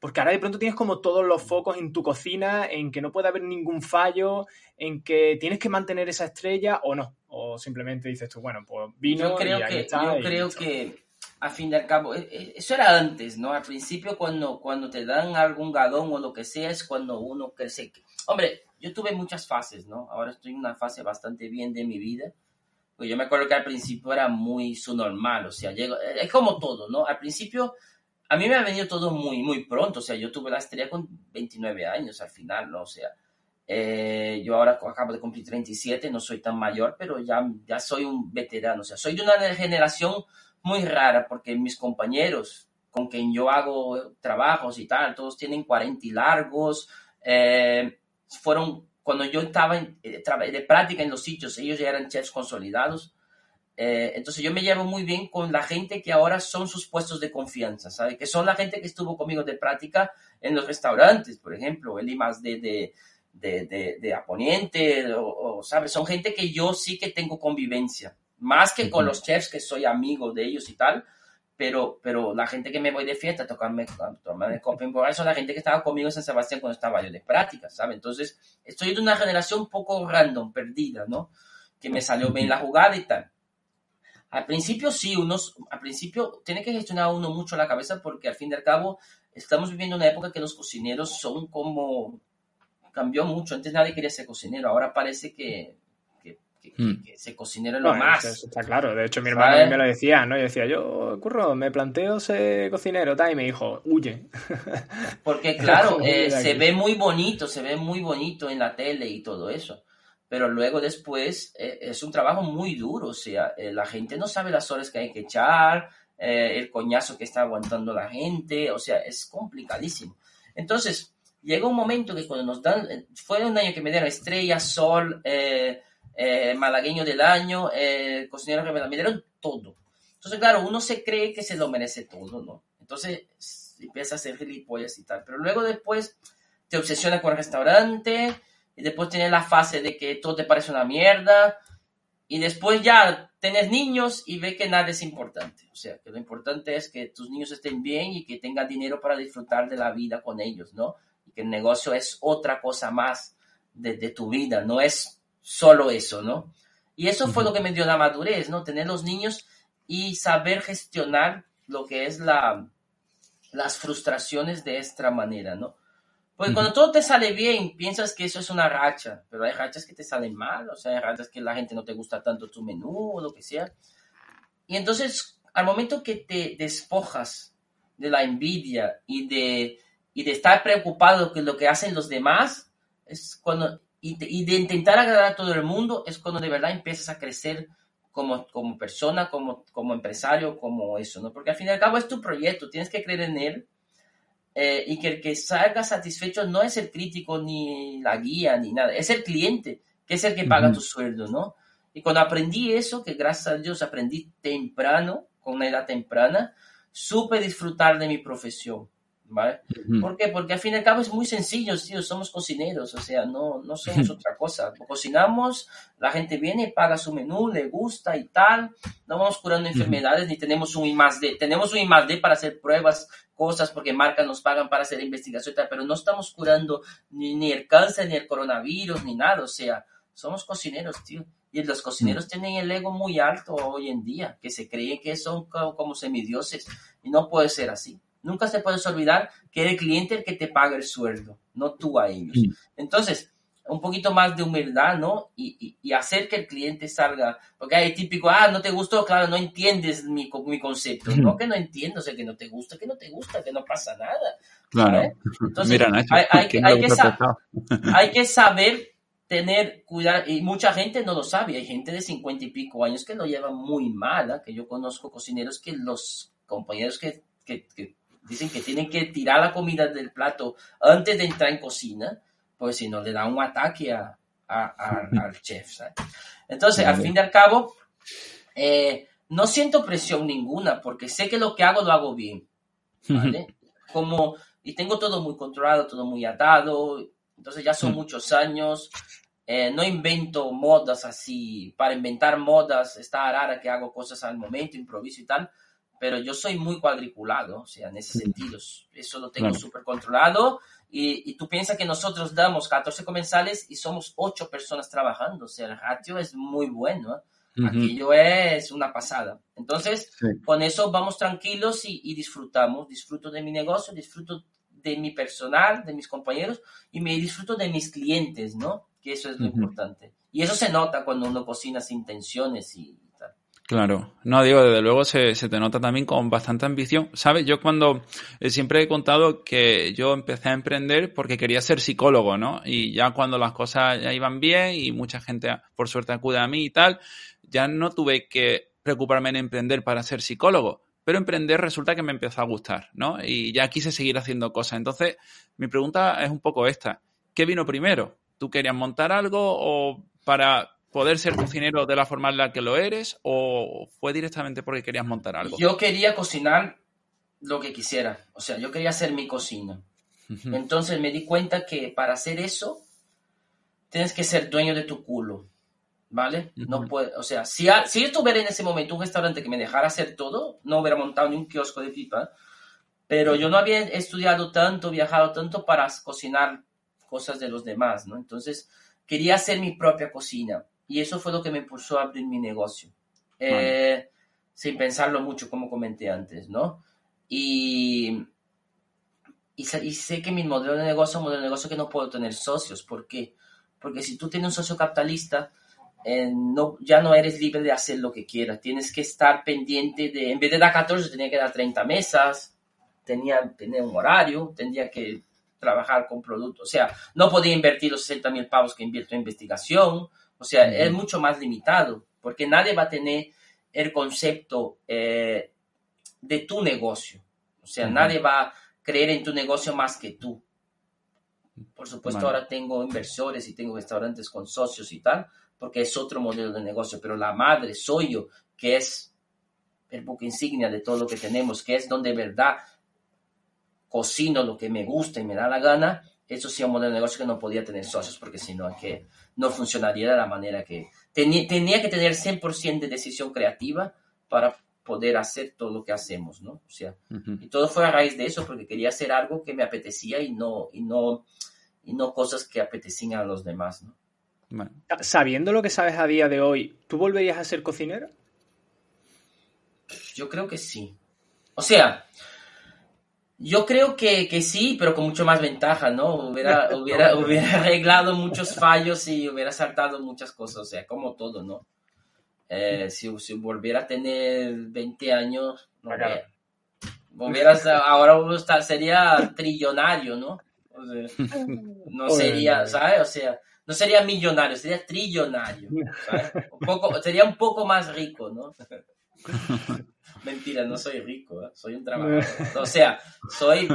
Porque ahora de pronto tienes como todos los focos en tu cocina, en que no puede haber ningún fallo, en que tienes que mantener esa estrella o no. O simplemente dices tú, bueno, pues vino yo creo y ahí que, está. yo y creo que a fin de al cabo, e- e- eso era antes, ¿no? Al principio cuando, cuando te dan algún galón o lo que sea es cuando uno crece. Hombre, yo tuve muchas fases, ¿no? Ahora estoy en una fase bastante bien de mi vida. Pues yo me acuerdo que al principio era muy su normal, o sea, llego, es como todo, ¿no? Al principio a mí me ha venido todo muy, muy pronto, o sea, yo tuve la estrella con 29 años al final, ¿no? O sea, Eh, yo ahora acabo de cumplir 37, no soy tan mayor, pero ya, ya soy un veterano. O sea, soy de una generación muy rara porque mis compañeros con quien yo hago trabajos y tal, todos tienen 40 y largos. Eh, fueron, cuando yo estaba en, eh, de práctica en los sitios, ellos ya eran chefs consolidados. Eh, entonces yo me llevo muy bien con la gente que ahora son sus puestos de confianza, ¿sabes? Que son la gente que estuvo conmigo de práctica en los restaurantes, por ejemplo, el más de, de, de, de, Aponiente, o, ¿sabes? Son gente que yo sí que tengo convivencia, más que con los chefs que soy amigo de ellos y tal, pero, pero la gente que me voy de fiesta a tocarme, tomarme copa son la gente que estaba conmigo en San Sebastián cuando estaba yo de práctica, ¿sabes? Entonces, estoy de una generación un poco random, perdida, ¿no? Que me salió bien la jugada y tal. Al principio sí, unos, al principio tiene que gestionar uno mucho la cabeza porque al fin y al cabo estamos viviendo una época que los cocineros son como, cambió mucho, antes nadie quería ser cocinero, ahora parece que, que, que, hmm. ser cocinero es lo más. está claro, de hecho mi hermano me lo decía, ¿no? Y decía, yo, curro, me planteo ser cocinero, tal, y me dijo, huye. Porque claro, eh, se ve muy bonito, se ve muy bonito en la tele y todo eso pero luego después eh, es un trabajo muy duro, o sea, eh, la gente no sabe las horas que hay que echar, eh, el coñazo que está aguantando la gente, o sea, es complicadísimo. Entonces, llega un momento que cuando nos dan, fue un año que me dieron estrella, sol, malagueño del año, cocinero que me dieron todo. Entonces, claro, uno se cree que se lo merece todo, ¿no? Entonces, empieza a hacer gilipollas y tal, pero luego después te obsesiona con el restaurante, y después tienes la fase de que todo te parece una mierda, y después ya tienes niños y ve que nada es importante. O sea, que lo importante es que tus niños estén bien y que tengan dinero para disfrutar de la vida con ellos, ¿no? Y que el negocio es otra cosa más de, tu vida, no es solo eso, ¿no? Y eso fue lo que me dio la madurez, ¿no? Tener los niños y saber gestionar lo que es la, las frustraciones de esta manera, ¿no? Porque cuando todo te sale bien, piensas que eso es una racha, pero hay rachas que te salen mal, o sea, hay rachas que la gente no te gusta tanto tu menú o lo que sea. Y entonces, al momento que te despojas de la envidia y de, y de estar preocupado con lo que hacen los demás, es cuando, y de, y de, intentar agradar a todo el mundo, es cuando de verdad empiezas a crecer como, como persona, como, como empresario, como eso, ¿no? Porque al fin y al cabo es tu proyecto, tienes que creer en él eh, y que el que salga satisfecho no es el crítico ni la guía ni nada, es el cliente, que es el que paga tu sueldo, ¿no? Y cuando aprendí eso, que gracias a Dios aprendí temprano, con una edad temprana, supe disfrutar de mi profesión. ¿Vale? ¿Por qué? Porque al fin y al cabo es muy sencillo, tío, somos cocineros, o sea, no, no somos otra cosa. Cocinamos, la gente viene, paga su menú, le gusta y tal, no vamos curando enfermedades, ni tenemos un I más D, tenemos un I más D para hacer pruebas, cosas, porque marcas nos pagan para hacer investigación y tal, pero no estamos curando ni, ni el cáncer, ni el coronavirus, ni nada, o sea, somos cocineros, tío. Y los cocineros tienen el ego muy alto hoy en día, que se creen que son como semidioses, y no puede ser así. Nunca se puede olvidar que es el cliente el que te paga el sueldo, no tú a ellos. Entonces, un poquito más de humildad, ¿no? Y, y, hacer que el cliente salga, porque hay típico, ah, no te gustó, claro, no entiendes mi, mi concepto, no que no entiendo, o sea, que no te gusta, que no te gusta, que no pasa nada. Claro. Entonces, hay, hay, que, hay que saber tener cuidado, y mucha gente no lo sabe, hay gente de cincuenta y pico años que lo lleva muy mal, ¿eh? que yo conozco cocineros que los compañeros que, que, que dicen que tienen que tirar la comida del plato antes de entrar en cocina, pues si no le da un ataque a, al chef. Entonces, al fin y al cabo, eh, no siento presión ninguna porque sé que lo que hago lo hago bien. ¿vale? Como, y tengo todo muy controlado, todo muy atado, entonces ya son muchos años. Eh, no invento modas así, para inventar modas está rara que hago cosas al momento, improviso y tal, pero yo soy muy cuadriculado, o sea, en ese sentido, eso lo tengo súper controlado. Y, y, tú piensas que nosotros damos 14 comensales y somos 8 personas trabajando, o sea, el ratio es muy bueno. ¿eh? Aquello es una pasada. Entonces, con eso vamos tranquilos y, y, disfrutamos. Disfruto de mi negocio, disfruto de mi personal, de mis compañeros y me disfruto de mis clientes, ¿no? Que eso es lo importante. Y eso se nota cuando uno cocina sin tensiones y, Claro, no digo, desde luego se, se, te nota también con bastante ambición. ¿Sabes? Yo cuando eh, siempre he contado que yo empecé a emprender porque quería ser psicólogo, ¿no? Y ya cuando las cosas ya iban bien y mucha gente por suerte acude a mí y tal, ya no tuve que preocuparme en emprender para ser psicólogo. Pero emprender resulta que me empezó a gustar, ¿no? Y ya quise seguir haciendo cosas. Entonces, mi pregunta es un poco esta. ¿Qué vino primero? ¿Tú querías montar algo o para poder ser cocinero de la forma en la que lo eres o fue directamente porque querías montar algo? Yo quería cocinar lo que quisiera, o sea, yo quería hacer mi cocina. Entonces me di cuenta que para hacer eso tienes que ser dueño de tu culo, ¿vale? No puede, o sea, si, si yo tuviera en ese momento un restaurante que me dejara hacer todo, no hubiera montado ni un kiosco de pipa, pero yo no había estudiado tanto, viajado tanto para cocinar cosas de los demás, ¿no? Entonces quería hacer mi propia cocina. Y eso fue lo que me impulsó a abrir mi negocio. Eh, sin pensarlo mucho, como comenté antes, ¿no? Y, y, sé que mi modelo de negocio es un modelo de negocio que no puedo tener socios. ¿Por qué? Porque si tú tienes un socio capitalista, eh, no, ya no eres libre de hacer lo que quieras. Tienes que estar pendiente de, en vez de dar 14, tenía que dar 30 mesas, tenía, tenía un horario, tendría que trabajar con productos. O sea, no podía invertir los 60 mil pavos que invierto en investigación. O sea, es mucho más limitado, porque nadie va a tener el concepto eh, de tu negocio. O sea, nadie va a creer en tu negocio más que tú. Por supuesto, ahora tengo inversores y tengo restaurantes con socios y tal, porque es otro modelo de negocio, pero la madre soy yo, que es el buque insignia de todo lo que tenemos, que es donde de verdad cocino lo que me gusta y me da la gana, eso sí un modelo de negocio que no podía tener socios, porque si no, que no funcionaría de la manera que... Tenía, tenía que tener 100% de decisión creativa para poder hacer todo lo que hacemos, ¿no? O sea, y todo fue a raíz de eso, porque quería hacer algo que me apetecía y no, y no, y no cosas que apetecían a los demás, ¿no? Sabiendo lo que sabes a día de hoy, ¿tú volverías a ser cocinero? Yo creo que sí. O sea, yo creo que, que, sí, pero con mucho más ventaja, ¿no? Hubiera, hubiera, hubiera arreglado muchos fallos y hubiera saltado muchas cosas, o sea, como todo, ¿no? Eh, si, si, volviera a tener 20 años, no ahora sería trillonario, ¿no? O sea, no sería, ¿sabes? O sea, no sería millonario, sería trillonario, ¿sabes? Un poco, sería un poco más rico, ¿no? Mentira, no soy rico, ¿eh? soy un trabajador. O sea, soy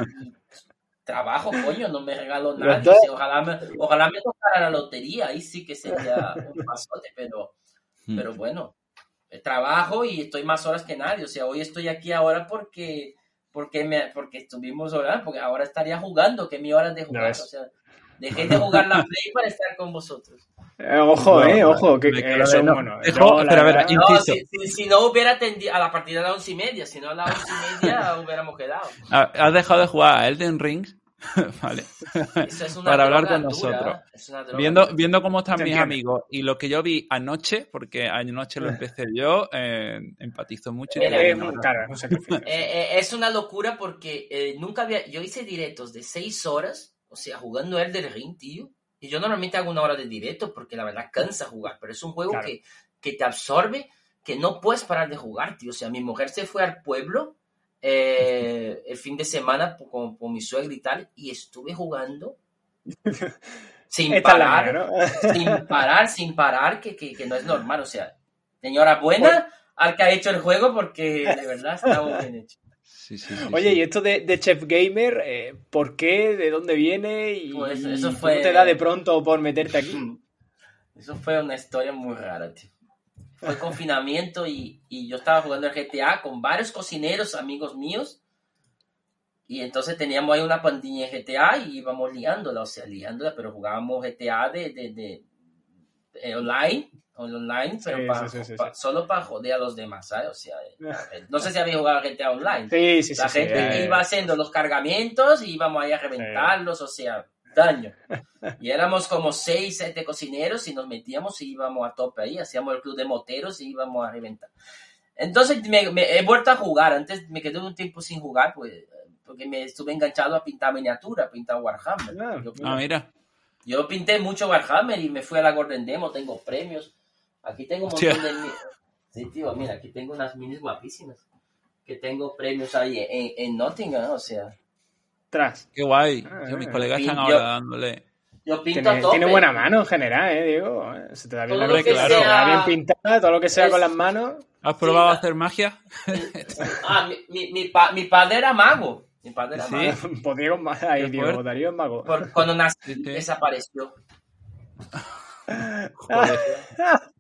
trabajo, coño, no me regalo nada. ojalá, me, ojalá me tocara la lotería, ahí sí que sería un pasote, pero, hmm. pero bueno, eh, trabajo y estoy más horas que nadie. O sea, hoy estoy aquí ahora porque, porque, me, porque estuvimos orando, porque ahora estaría jugando, que mi hora de jugar. O sea, dejé de jugar la Play para estar con vosotros. Eh, ojo, eh, ojo, que, eso no, bueno. Dejo, pero a ver, no, si, si, si, no hubiera atendido a la partida de las once y media, si no a las once y media hubiéramos quedado. Has dejado de jugar a Elden Ring, vale, es para hablar con nosotros. viendo, viendo cómo están mis amigos y lo que yo vi anoche, porque anoche lo empecé yo, eh, empatizo mucho. Eh, eh, es una locura porque nunca había, yo hice directos de seis horas, sea, jugando Elden Ring, tío y yo normalmente hago una hora de directo porque la verdad cansa jugar, pero es un juego que, que te absorbe, que no puedes parar de jugar, tío. O sea, mi mujer se fue al pueblo eh, el fin de semana con, mi suegra y tal, y estuve jugando sin parar, sin parar, sin parar, que, que, que, no es normal. O sea, señora buena al que ha hecho el juego porque de verdad está muy bien hecho. Oye, y esto de, Chef Gamer, eh, ¿por qué? ¿De dónde viene? ¿Y pues eso fue... te da de pronto por meterte aquí? Eso fue una historia muy rara, tío. Fue confinamiento y, yo estaba jugando el GTA con varios cocineros, amigos míos. Y entonces teníamos ahí una pandilla en GTA y íbamos liándola, o sea, liándola, pero jugábamos GTA de, de, de online online, pero solo para joder a los demás, ¿sabes? O sea, eh, no sé si habéis jugado GTA Online. Sí, sí, La gente iba haciendo los cargamentos y íbamos ahí a reventarlos, o sea, daño. Y éramos como seis, siete cocineros y nos metíamos y íbamos a tope ahí, hacíamos el club de moteros y íbamos a reventar. Entonces me, he vuelto a jugar, antes me quedé un tiempo sin jugar, pues, porque me estuve enganchado a pintar miniatura, a pintar Warhammer. Ah, ah mira. Yo pinté mucho Warhammer y me fui a la Golden Demo, tengo premios. Aquí tengo un montón de... Sí, tío, mira, aquí tengo unas minis guapísimas. Que tengo premios ahí en, en Nottingham, o sea. Tras. Qué guay. Ah, mis eh. colegas están ahora dándole. Yo pinto Tiene, a tope. tiene buena mano en general, ¿eh, Diego? Se te da bien Todo la da sea- bien pintada, todo lo que sea es- con las manos. ¿Has probado Sí, a hacer magia? Ah, mi, mi, mi, pa- mi padre era mago. Mi padre era Sí. mago. Pues ma- ahí, Qué Diego. Darío es mago. Por- cuando nací, desapareció. Joder.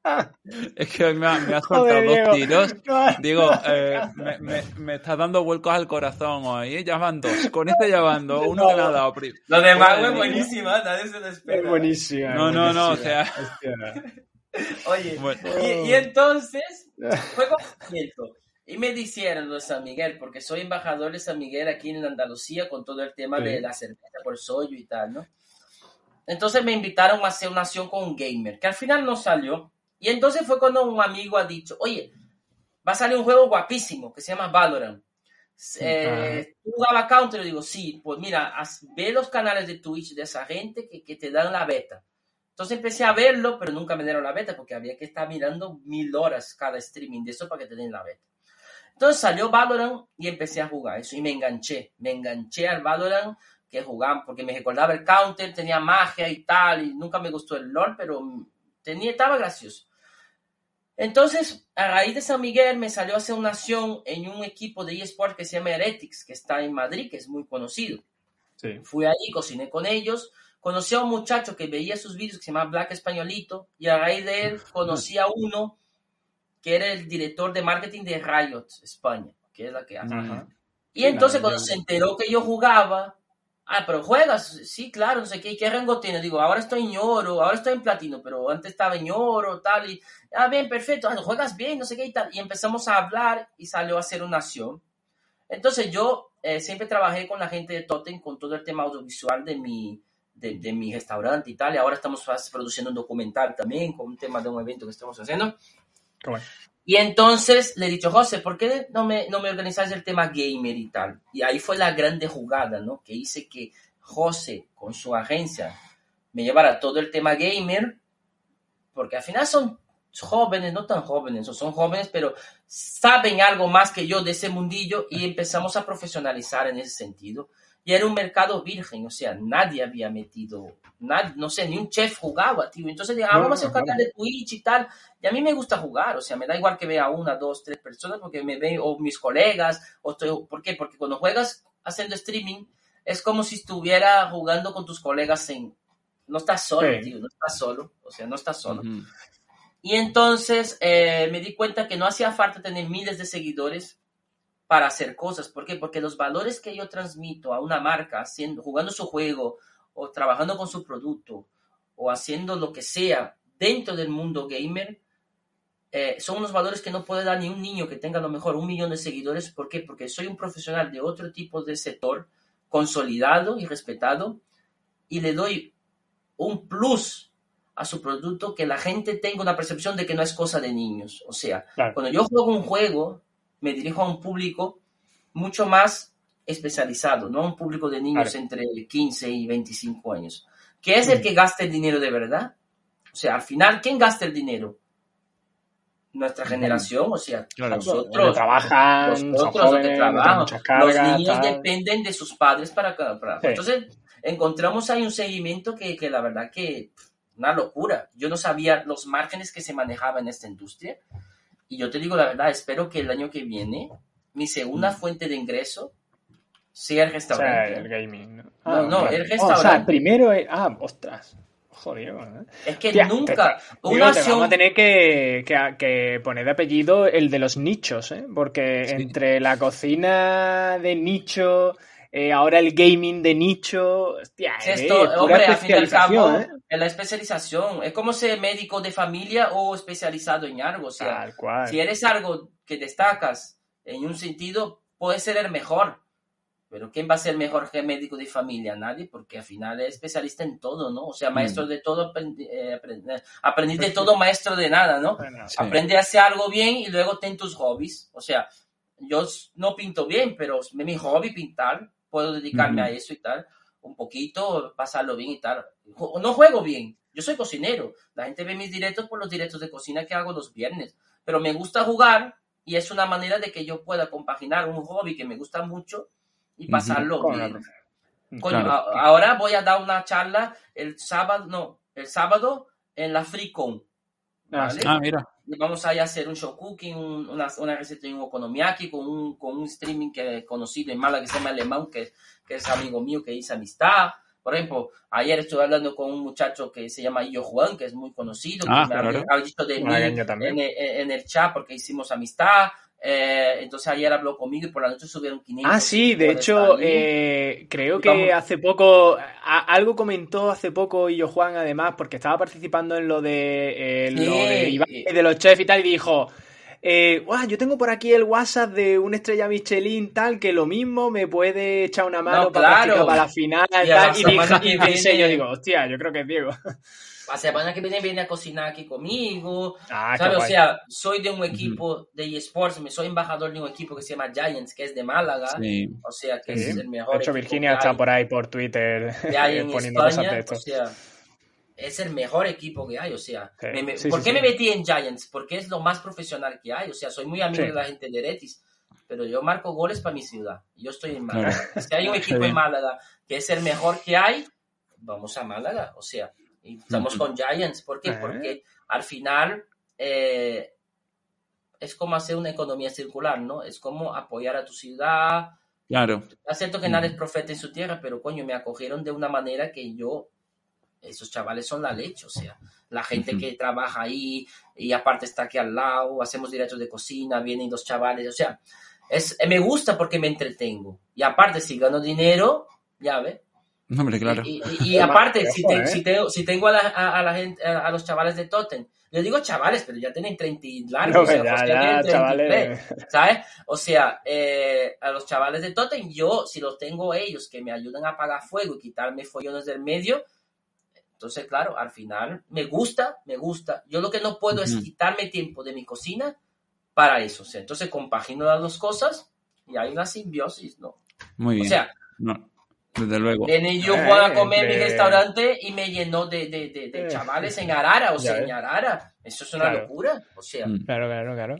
es que hoy me ha, me ha soltado Joder, dos tiros. No. Digo, eh, me, me, me estás dando vuelcos al corazón hoy. ¿eh? Ya van dos. Con este ya van dos. Uno me ha dado. Lo de mago es buenísima, nadie se lo espera. Es buenísima. No, no, no, o sea- Hostia. Oye, Bueno. y, y entonces fue conocimiento. Y me dijeron los San Miguel, porque soy embajador de San Miguel aquí en Andalucía con todo el tema Sí. de la cerveza por sollo y tal, ¿no? Entonces me invitaron a hacer una acción con un gamer, que al final no salió. Y entonces fue cuando un amigo ha dicho, oye, va a salir un juego guapísimo que se llama Valorant. Eh, ¿Tú jugabas Counter? Digo, sí, pues mira, ve los canales de Twitch de esa gente que, que te dan la beta. Entonces empecé a verlo, pero nunca me dieron la beta porque había que estar mirando mil horas cada streaming de eso para que te den la beta. Entonces salió Valorant y empecé a jugar eso y me enganché. Me enganché al Valorant que jugaba porque me recordaba el counter, tenía magia y tal, y nunca me gustó el LOL, pero tenía, estaba gracioso. Entonces, a raíz de San Miguel me salió a hacer una acción en un equipo de eSport que se llama Heretics, que está en Madrid, que es muy conocido. Sí. Fui ahí, cociné con ellos, conocí a un muchacho que veía sus vídeos que se llama Black Españolito, y a raíz de él conocí a uno que era el director de marketing de Riot España, que es la que hace. Ajá. Y entonces cuando se enteró que yo jugaba, ah, pero juegas, sí, claro, no sé qué, ¿qué rango? Digo, ahora estoy en oro, ahora estoy en platino, pero antes estaba en oro, tal, y, ah, bien, perfecto, ah, juegas bien, no sé qué y tal. Y empezamos a hablar y salió a hacer una acción. Entonces yo eh, siempre trabajé con la gente de Totem con todo el tema audiovisual de mi, de, de mi restaurante y tal, y ahora estamos produciendo un documental también con un tema de un evento que estamos haciendo. Y entonces le he dicho, José, ¿por qué no me, no me organizáis el tema gamer y tal? Y ahí fue la grande jugada, ¿no? Que hice que José, con su agencia, me llevara todo el tema gamer, porque al final son jóvenes, no tan jóvenes, o son jóvenes, pero saben algo más que yo de ese mundillo y empezamos a profesionalizar en ese sentido. Y era un mercado virgen, o sea, nadie había metido, nadie, no sé, ni un chef jugaba, tío. Entonces, ah, No, vamos a hacer un canal de Twitch y tal. Y a mí me gusta jugar, o sea, me da igual que vea una, dos, tres personas, porque me ven, o mis colegas, o estoy, ¿por qué? Porque cuando juegas haciendo streaming, es como si estuviera jugando con tus colegas en... No estás solo, Sí. tío, no estás solo, o sea, no estás solo. Y entonces eh, me di cuenta que no hacía falta tener miles de seguidores para hacer cosas. ¿Por qué? Porque los valores que yo transmito a una marca, haciendo, jugando su juego o trabajando con su producto o haciendo lo que sea dentro del mundo gamer, eh, son unos valores que no puede dar ni un niño que tenga a lo mejor un millón de seguidores. ¿Por qué? Porque soy un profesional de otro tipo de sector, consolidado y respetado, y le doy un plus a su producto que la gente tenga una percepción de que no es cosa de niños. O sea, Claro. cuando yo juego un juego, me dirijo a un público mucho más especializado, no a un público de niños Claro. entre 15 y 25 años, que es el que gasta el dinero de verdad. O sea, al final, ¿quién gasta el dinero? Nuestra generación, o sea, Claro. Los que nosotros, trabajan, nosotros los que jóvenes, trabajamos, muchas cargas, los niños tal. dependen de sus padres para... para- Sí. Entonces, encontramos ahí un seguimiento que, que la verdad que una locura. Yo no sabía los márgenes que se manejaban en esta industria. Y yo te digo la verdad, espero que el año que viene mi segunda fuente de ingreso sea el O sea, restaurante. el gaming. ¿no? No, no, vale. el Oh, o sea, restaurante. primero es... Ah, ostras. Joder, ¿eh? es que Tía, nunca te- una Digo, te vamos a tener que, que- que poner de apellido el de los nichos, ¿eh? Porque Sí. entre la cocina de nicho, eh, ahora el gaming de nicho, hostia, Sí, eh, esto, hombre, al fin y al cabo, ¿eh? es la especialización. Es como ser médico de familia o especializado en algo. O sea, Tal cual. si eres algo que destacas en un sentido, puedes ser el mejor. Pero ¿quién va a ser mejor que médico de familia? Nadie, porque al final es especialista en todo, ¿no? O sea, maestro de todo, aprendi, eh, aprend- aprendiz de todo, maestro de nada, ¿no? Bueno, Sí. Aprende a hacer algo bien y luego ten tus hobbies. O sea, yo no pinto bien, pero es mi hobby pintar. Puedo dedicarme a eso y tal. Un poquito, pasarlo bien y tal. No juego bien. Yo soy cocinero. La gente ve mis directos por los directos de cocina que hago los viernes. pero me gusta jugar y es una manera de que yo pueda compaginar un hobby que me gusta mucho y pasarlo bien. la- Coño, Claro. a- ahora voy a dar una charla el sábado, no, el sábado en la FreeCon. Ah, ¿vale? Ah, mira. Vamos a hacer un show cooking, un- una, una receta de un okonomiyaki con un, con un streaming que conocido en Málaga que se llama Alemán, que, que es amigo mío, que hizo amistad. Por ejemplo, ayer estuve hablando con un muchacho que se llama Illo Juan, que es muy conocido, Ah, que me ha- claro. ha dicho de mí en, en el chat porque hicimos amistad. Eh, entonces ayer habló conmigo y por la noche subieron 500. Ah, sí, de hecho, eh, creo que vamos- hace poco, a- algo comentó hace poco y yo Juan, además, porque estaba participando en lo de, eh, lo de Iván y- y de los chefs y tal, y dijo, eh, "Guau, yo tengo por aquí el WhatsApp de una estrella Michelin, tal, que lo mismo me puede echar una mano No, para, claro. practicar para la final, Y tal, y, semana dije, y que pensé, viene- yo digo, hostia, yo creo que es Diego. La semana que viene viene a cocinar aquí conmigo. Ah, qué ¿Sabes? O sea, soy de un equipo de eSports, me soy embajador de un equipo que se llama Giants, que es de Málaga. Sí. O sea, que Sí. es el mejor. De hecho, equipo Virginia que está hay- por ahí por Twitter poniendo cosas España. de esto. O sea, es el mejor equipo que hay. O sea, Sí. me- me- Sí, ¿por sí, qué sí. me metí en Giants? Porque es lo más profesional que hay. O sea, soy muy amigo Sí. de la gente de Retis. Pero yo marco goles para mi ciudad. Yo estoy en. Málaga. Si hay un equipo en Málaga que es el mejor que hay, vamos a Málaga. O sea, y estamos Ujú. con Giants. ¿Por qué? Eh. Porque al final eh, es como hacer una economía circular, ¿no? Es como apoyar a tu ciudad. Claro. Es cierto que Mm. nadie es profeta en su tierra, pero coño, me acogieron de una manera que yo, esos chavales son la leche, o sea, la gente Ujú. que trabaja ahí y aparte está aquí al lado, hacemos directos de cocina, vienen los chavales, o sea, es, me gusta porque me entretengo. Y aparte, si gano dinero, ya ve. No, hombre, claro. Y, y- y aparte, si, te- ¿eh? si, tengo, si tengo a la, a, a la gente, a, los chavales de Totem, yo digo chavales, pero ya tienen 30 y largos, No, o sea, ya, José ya, 33, chavales. ¿sabes? O sea, eh, a los chavales de Totem, yo, si los tengo ellos que me ayudan a apagar fuego y quitarme follones del medio, entonces, claro, al final me gusta, me gusta. Yo lo que no puedo es quitarme tiempo de mi cocina para eso. O sea, entonces compagino las dos cosas y hay una simbiosis, ¿no? Muy O bien. sea, No, desde luego. Vení yo Eh, Juan a comer en mi entre- restaurante y me llenó de, de, de, de Eh. chavales en Arara, o sea, ves. en Arara. Eso es una Claro. locura. O sea, Mm. Claro, claro, claro.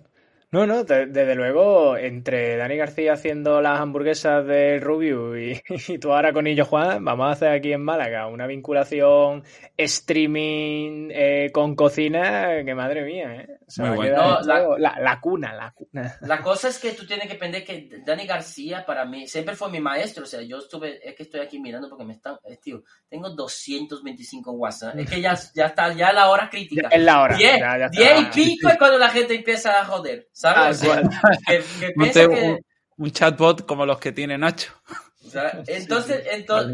No, no, de- desde luego, entre Dani García haciendo las hamburguesas del Rubio y, y tú ahora con Illo Juan, vamos a hacer aquí en Málaga una vinculación streaming eh, con cocina que madre mía, ¿eh? Se Muy va a guay. quedar No, esto- la... la cuna, la cuna. la cosa es que tú tienes que entender que Dani García para mí siempre fue mi maestro. O sea, yo estuve, es que estoy aquí mirando porque me están, eh, tío, tengo 225 en WhatsApp. Es que ya, ya está, ya la hora crítica. Es la hora. 10, ya- ya está. 10 y pico es cuando la gente empieza a joder, ¿sabes? Ah, O sea, que, que Monté piensa que- un, chatbot como los que tiene Nacho. Entonces,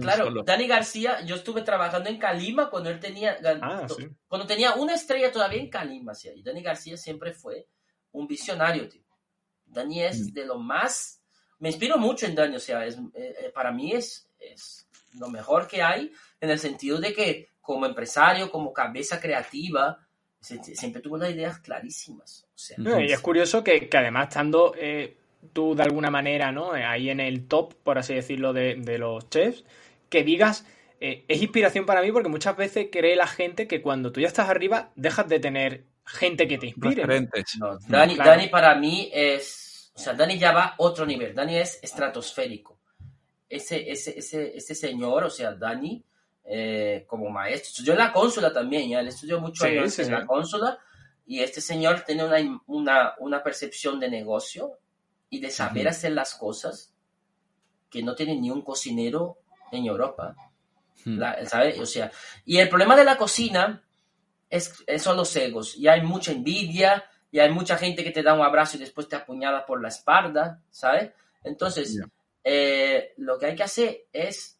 claro, solo. Dani García, yo estuve trabajando en Calima cuando él tenía, Ah, sí. cuando tenía una estrella todavía en Calima, y Dani García siempre fue un visionario, tío. Dani es Mm. de lo más, me inspiro mucho en Dani, o sea, es, eh, eh, para mí es, es lo mejor que hay en el sentido de que como empresario, como cabeza creativa, se- siempre tuvo las ideas clarísimas. O sea, No, y es curioso que, que además estando eh, tú de alguna manera, ¿no? Eh, Ahí en el top, por así decirlo, de, de los chefs, que digas, eh, es inspiración para mí porque muchas veces cree la gente que cuando tú ya estás arriba, dejas de tener gente que te inspire. ¿no? Dani, claro. Dani para mí es. O sea, Dani ya va a otro nivel. Dani es estratosférico. Ese, ese, ese, ese señor, o sea, Dani, eh, como maestro. Estudió en la cónsula también, ya. Él estudió mucho Sí, años sí, en sí. la cónsula. Y este señor tiene una, una, una percepción de negocio y de saber hacer las cosas que no tiene ni un cocinero en Europa. La- ¿sabe? O sea, y el problema de la cocina es, es- son los egos. Y hay mucha envidia, y hay mucha gente que te da un abrazo y después te apuñala por la espalda, ¿sabes? Entonces, eh, lo que hay que hacer es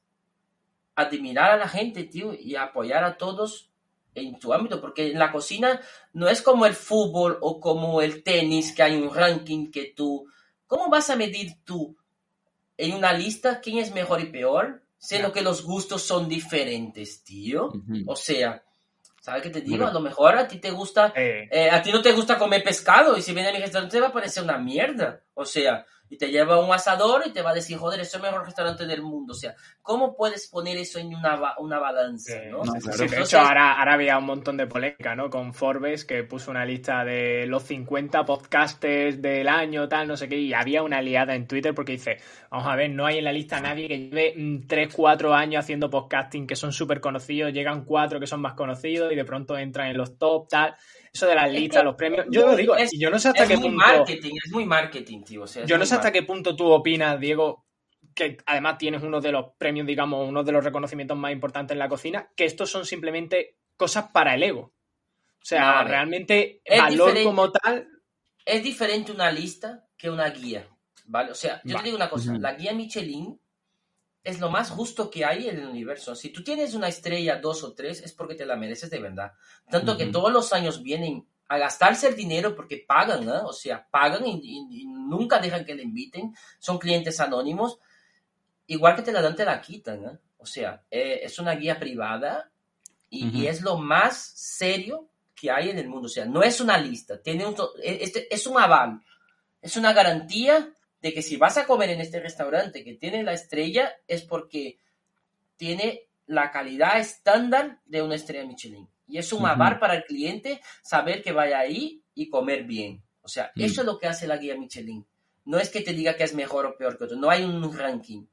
admirar a la gente, tío, y apoyar a todos en tu ámbito, porque en la cocina no es como el fútbol o como el tenis, que hay un ranking que tú... ¿Cómo vas a medir tú en una lista quién es mejor y peor? Siendo que los gustos son diferentes, tío. O sea, ¿sabes qué te digo? Bueno. A lo mejor a ti te gusta Eh, eh, a ti no te gusta comer pescado y si viene a mi restaurante te va a parecer una mierda. O sea, y te lleva a un asador y te va a decir, joder, es el mejor restaurante del mundo. O sea, ¿cómo puedes poner eso en una, ba- una balanza, Sí, no? claro. sí. De hecho, ahora, ahora había un montón de polémica, ¿no? Con Forbes, que puso una lista de los 50 podcasters del año, tal, no sé qué, y había una liada en Twitter porque dice, vamos a ver, no hay en la lista nadie que lleve 3, 4 años haciendo podcasting, que son súper conocidos, llegan cuatro que son más conocidos y de pronto entran en los top, tal. Eso de las Es listas, que- los premios, yo lo digo, es- y yo no sé hasta es qué muy punto... marketing, es muy marketing, tío. o sea, es Yo no sé hasta marketing. qué punto tú opinas, Diego, que además tienes uno de los premios, digamos, uno de los reconocimientos más importantes en la cocina, que estos son simplemente cosas para el ego. O sea, Vale. realmente Es valor diferente. como tal. Es diferente una lista que una guía, ¿vale? O sea, yo Vale. te digo una cosa, la guía Michelin es lo más justo que hay en el universo. Si tú tienes una estrella, dos o tres, es porque te la mereces de verdad. Tanto que todos los años vienen a gastarse el dinero porque pagan, ¿no? O sea, pagan y, y- y nunca dejan que le inviten. Son clientes anónimos. Igual que te la dan, te la quitan, ¿no? O sea, eh, es una guía privada y, es lo más serio que hay en el mundo. O sea, no es una lista, tiene un, e- este, es un aval, es una garantía de que si vas a comer en este restaurante que tiene la estrella es porque tiene la calidad estándar de una estrella Michelin. Y es un Ujú. aval para el cliente saber que vaya ahí y comer bien. O sea, Mm. eso es lo que hace la guía Michelin. No es que te diga que es mejor o peor que otro, no hay un ranking,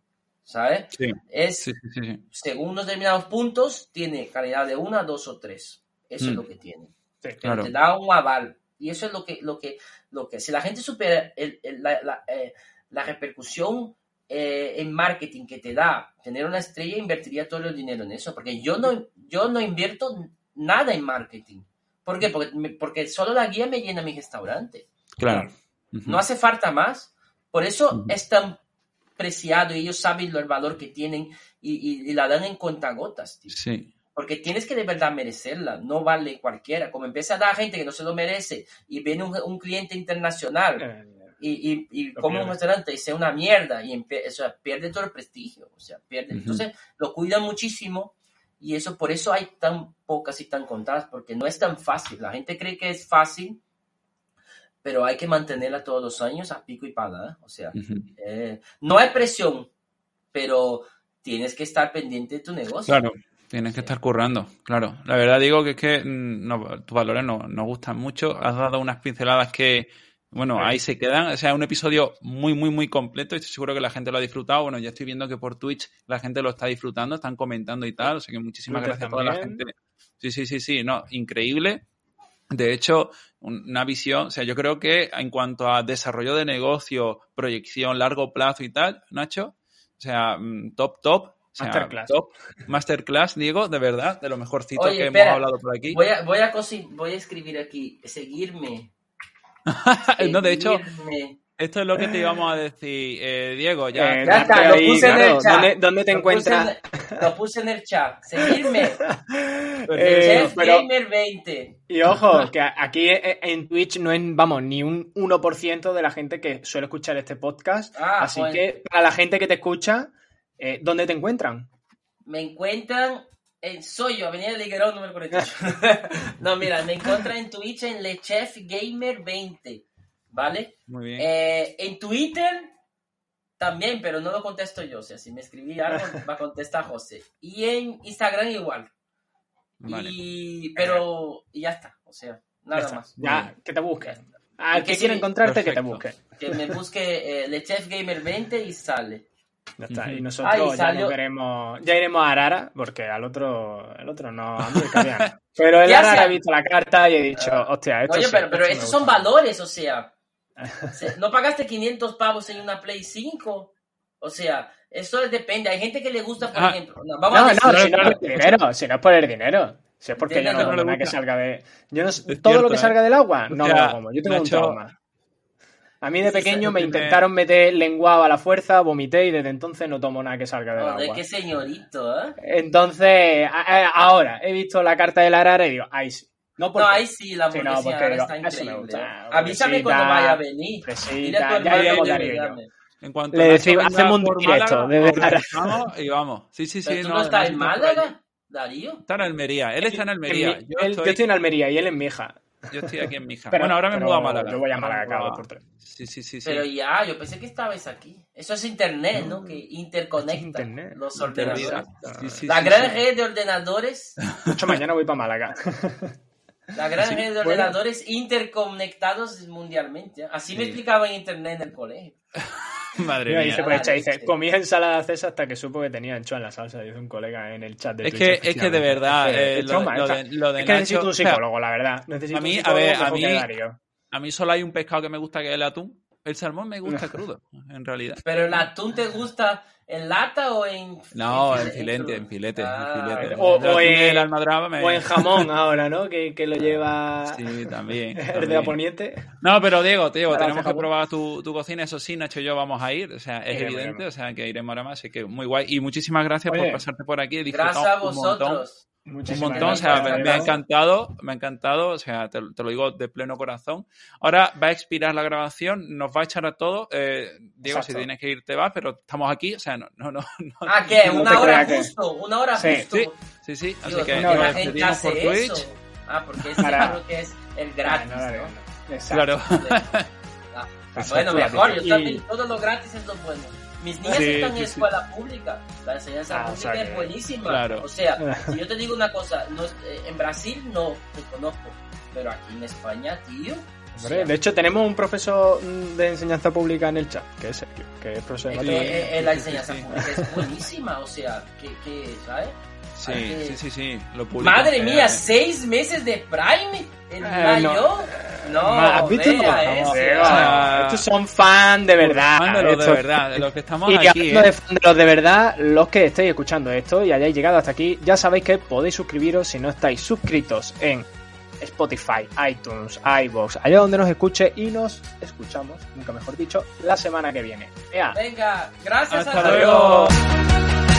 ¿sabes? Sí, Es sí, sí, sí, sí. según unos determinados puntos, tiene calidad de una, dos o tres. Eso es Mm. lo que tiene. Pero Claro. te da un aval. Y eso es lo que, lo que, lo que, si la gente supera el- el- la, la, eh, la repercusión eh, en marketing que te da tener una estrella, invertiría todo el dinero en eso. Porque yo no, yo no invierto nada en marketing. ¿Por qué? Porque, me- porque solo la guía me llena mi restaurante. Claro. No hace falta más. Por eso es tan preciado y ellos saben lo- el valor que tienen y, y- y la dan en cuentagotas, tío. Sí. Porque tienes que de verdad merecerla, no vale cualquiera. Como empieza a dar gente que no se lo merece y viene un, un cliente internacional Eh, y, y, y come un restaurante y sea una mierda y o sea, pierde todo el prestigio. O sea, pierde. Ujú. Entonces lo cuidan muchísimo y eso por eso hay tan pocas y tan contadas, porque no es tan fácil. La gente cree que es fácil, pero hay que mantenerla todos los años a pico y pala. ¿eh? O sea, Ujú. eh, no hay presión, pero tienes que estar pendiente de tu negocio. Claro, tienes que estar currando, claro. La verdad digo que es que mm, no, tus valores no- nos gustan mucho. Has dado unas pinceladas que, bueno, ahí se quedan. O sea, un episodio muy, muy, muy completo. Estoy seguro que la gente lo ha disfrutado. Bueno, ya estoy viendo que por Twitch la gente lo está disfrutando, están comentando y tal. O sea que muchísimas Twitter gracias a toda la gente. Sí, sí, sí, sí, no, increíble. De hecho, un- una visión, o sea, yo creo que en cuanto a desarrollo de negocio, proyección, largo plazo y tal, Nacho, o sea, mm, top, top. O sea, Masterclass. top, masterclass, Diego, de verdad, de lo mejorcito Oye, que espera, hemos hablado por aquí. Voy a, voy, a cosi- voy a escribir aquí, seguirme. no, de hecho, seguirme. esto es lo que te íbamos a decir, eh, Diego, ya. eh, Ya está, lo ahí, puse en claro, el chat. ¿Dónde, dónde te Lo puse encuentras? en- Lo puse en el chat. Seguirme. Eh, Chef pero- Gamer 20. Y ojo, que aquí e- en Twitch no es, vamos, ni un 1% de la gente que suele escuchar este podcast. Ah, Así pues. que para la gente que te escucha, eh, ¿dónde te encuentran? Me encuentran en Soyo, Avenida Liguerón, número 48. no, mira, me encuentran en Twitch en Lechef Gamer 20. ¿Vale? Muy bien. Eh, en Twitter también, pero no lo contesto yo. O sea, si me escribí algo, va a contestar José. Y en Instagram igual. vale. Y, pero y ya está. O sea, nada más. Ya, que te busquen. Al que que quiera sí, encontrarte, que te busque. Que me busque eh, Lechef Gamer 20 y sale. Ya está. Y nosotros Ay, ya veremos. Ya iremos a Arara, porque al otro, el otro no. Pero el Arara sea- he visto la carta y he dicho, hostia, esto Oye, sí, pero, pero esto estos son gusta. valores, o sea. se- No pagaste 500 pavos en una Play 5. O sea, eso depende. Hay gente que le gusta, por Ah. ejemplo. No, vamos No, a no, si no es por el dinero, si no es por el dinero. Si es porque yo no no nada que salga de. Yo no, todo cierto, lo que ¿eh? salga del agua, no me Hostia, lo como. Yo tengo un Nacho, trauma. A mí de pequeño me intentaron meter lenguado a la fuerza, vomité y desde entonces no tomo nada que salga del Joder, agua. qué señorito, ¿eh? Entonces, ahora he visto la carta del Arara y digo, ahí sí. No, porque, No, ahí sí, la Sí, no, hamburguesa porque ahora digo, está increíble. gusta. Avísame cuando vaya a venir. fresita, Dile a tu ya iremos. En cuanto Le decimos, hacemos un directo Málaga, desde os Málaga. organizamos y vamos. Sí, sí, sí. Pero tú no estás no en estás allí. Málaga, Darío. Está en Almería. Él está en En Almería. mi- Yo él- estoy... yo estoy en Almería y él en Mija. Yo estoy aquí en mi casa. Pero- bueno, ahora me mudo a Málaga. Yo voy a Málaga cada dos por tres. Sí, sí, sí. sí. Pero ya, yo pensé que estabais aquí. Eso es internet, ¿no? Que interconecta internet. los ordenadores. Sí, sí, La sí, gran sí. red de ordenadores, De hecho, mañana voy para Málaga. la gran red de bueno. ordenadores interconectados mundialmente. Así me explicaba en internet en el colegio. Madre mía. dice, pues, Vale, dice, ensalada César hasta que supo que tenía anchoa en la salsa. Dice un colega en el chat de Es Twitch, que, es que de verdad, eh, lo, lo de, lo de Es que necesito Nacho, un o sea, psicólogo, la verdad. Necesito a mí- un a ver, mí- Darío. a mí solo hay un pescado que me gusta que es el atún. El salmón me gusta crudo, en realidad. Pero el atún te gusta en lata o en. No, en file- filete, crudo? en filete, Ah, en filete. O- en- y el almadraba me- O en jamón ahora, ¿no? Que, que lo lleva Sí, también. el de. Poniente. No, pero Diego, Diego, Ahora tenemos que jamón. probar tu, tu cocina. Eso sí, Nacho y yo vamos a ir. O sea, es evidente. O sea, que iremos ahora más. Así que muy guay. Y muchísimas gracias por pasarte por aquí. Gracias a un vosotros. Un Muchísimas montón, o sea, gracias, me, me ha encantado, me ha encantado, o sea, te, te lo digo de pleno corazón. Ahora va a expirar la grabación, nos va a echar a todos. Eh, Diego, Exacto. si tienes que ir, te vas, pero estamos aquí, o sea, no, no, no. no. Ah, ¿qué? No Una hora creas que- justo, una hora Sí, justo. Sí, sí, sí, así Dios, que ¿por qué una nos despedimos por Twitch. eso? Ah, porque este creo que es el gratis, Ah, no, no. Exacto. Claro. Ah, Exacto. bueno, mejor, yo Y- también, todo lo gratis es lo bueno. Mis niñas Sí, están en sí. escuela pública. La enseñanza Ah, o pública sea es buenísima. Claro. O sea, si yo te digo una cosa, no es- eh, en Brasil no te conozco, pero aquí en España, tío. o Hombre, sea, de hecho, tenemos un profesor de enseñanza pública en el chat, que es Sergio, que es profesor de eh, eh, la enseñanza pública es buenísima, o sea, que, que ¿sabes? Sí, Hay que- sí, sí, sí, lo publican, Madre eh, mía, seis meses de Prime en Eh, mayo. No, estos son fan de verdad. fan de los de verdad, de los que estamos Y aquí. hablando eh. de fan de los de verdad, los que estéis escuchando esto y hayáis llegado hasta aquí, ya sabéis que podéis suscribiros si no estáis suscritos en Spotify, iTunes, iVoox, allá donde nos escuche y nos escuchamos, nunca mejor dicho, la semana que viene. Ea, Venga, gracias Hasta a luego. todos.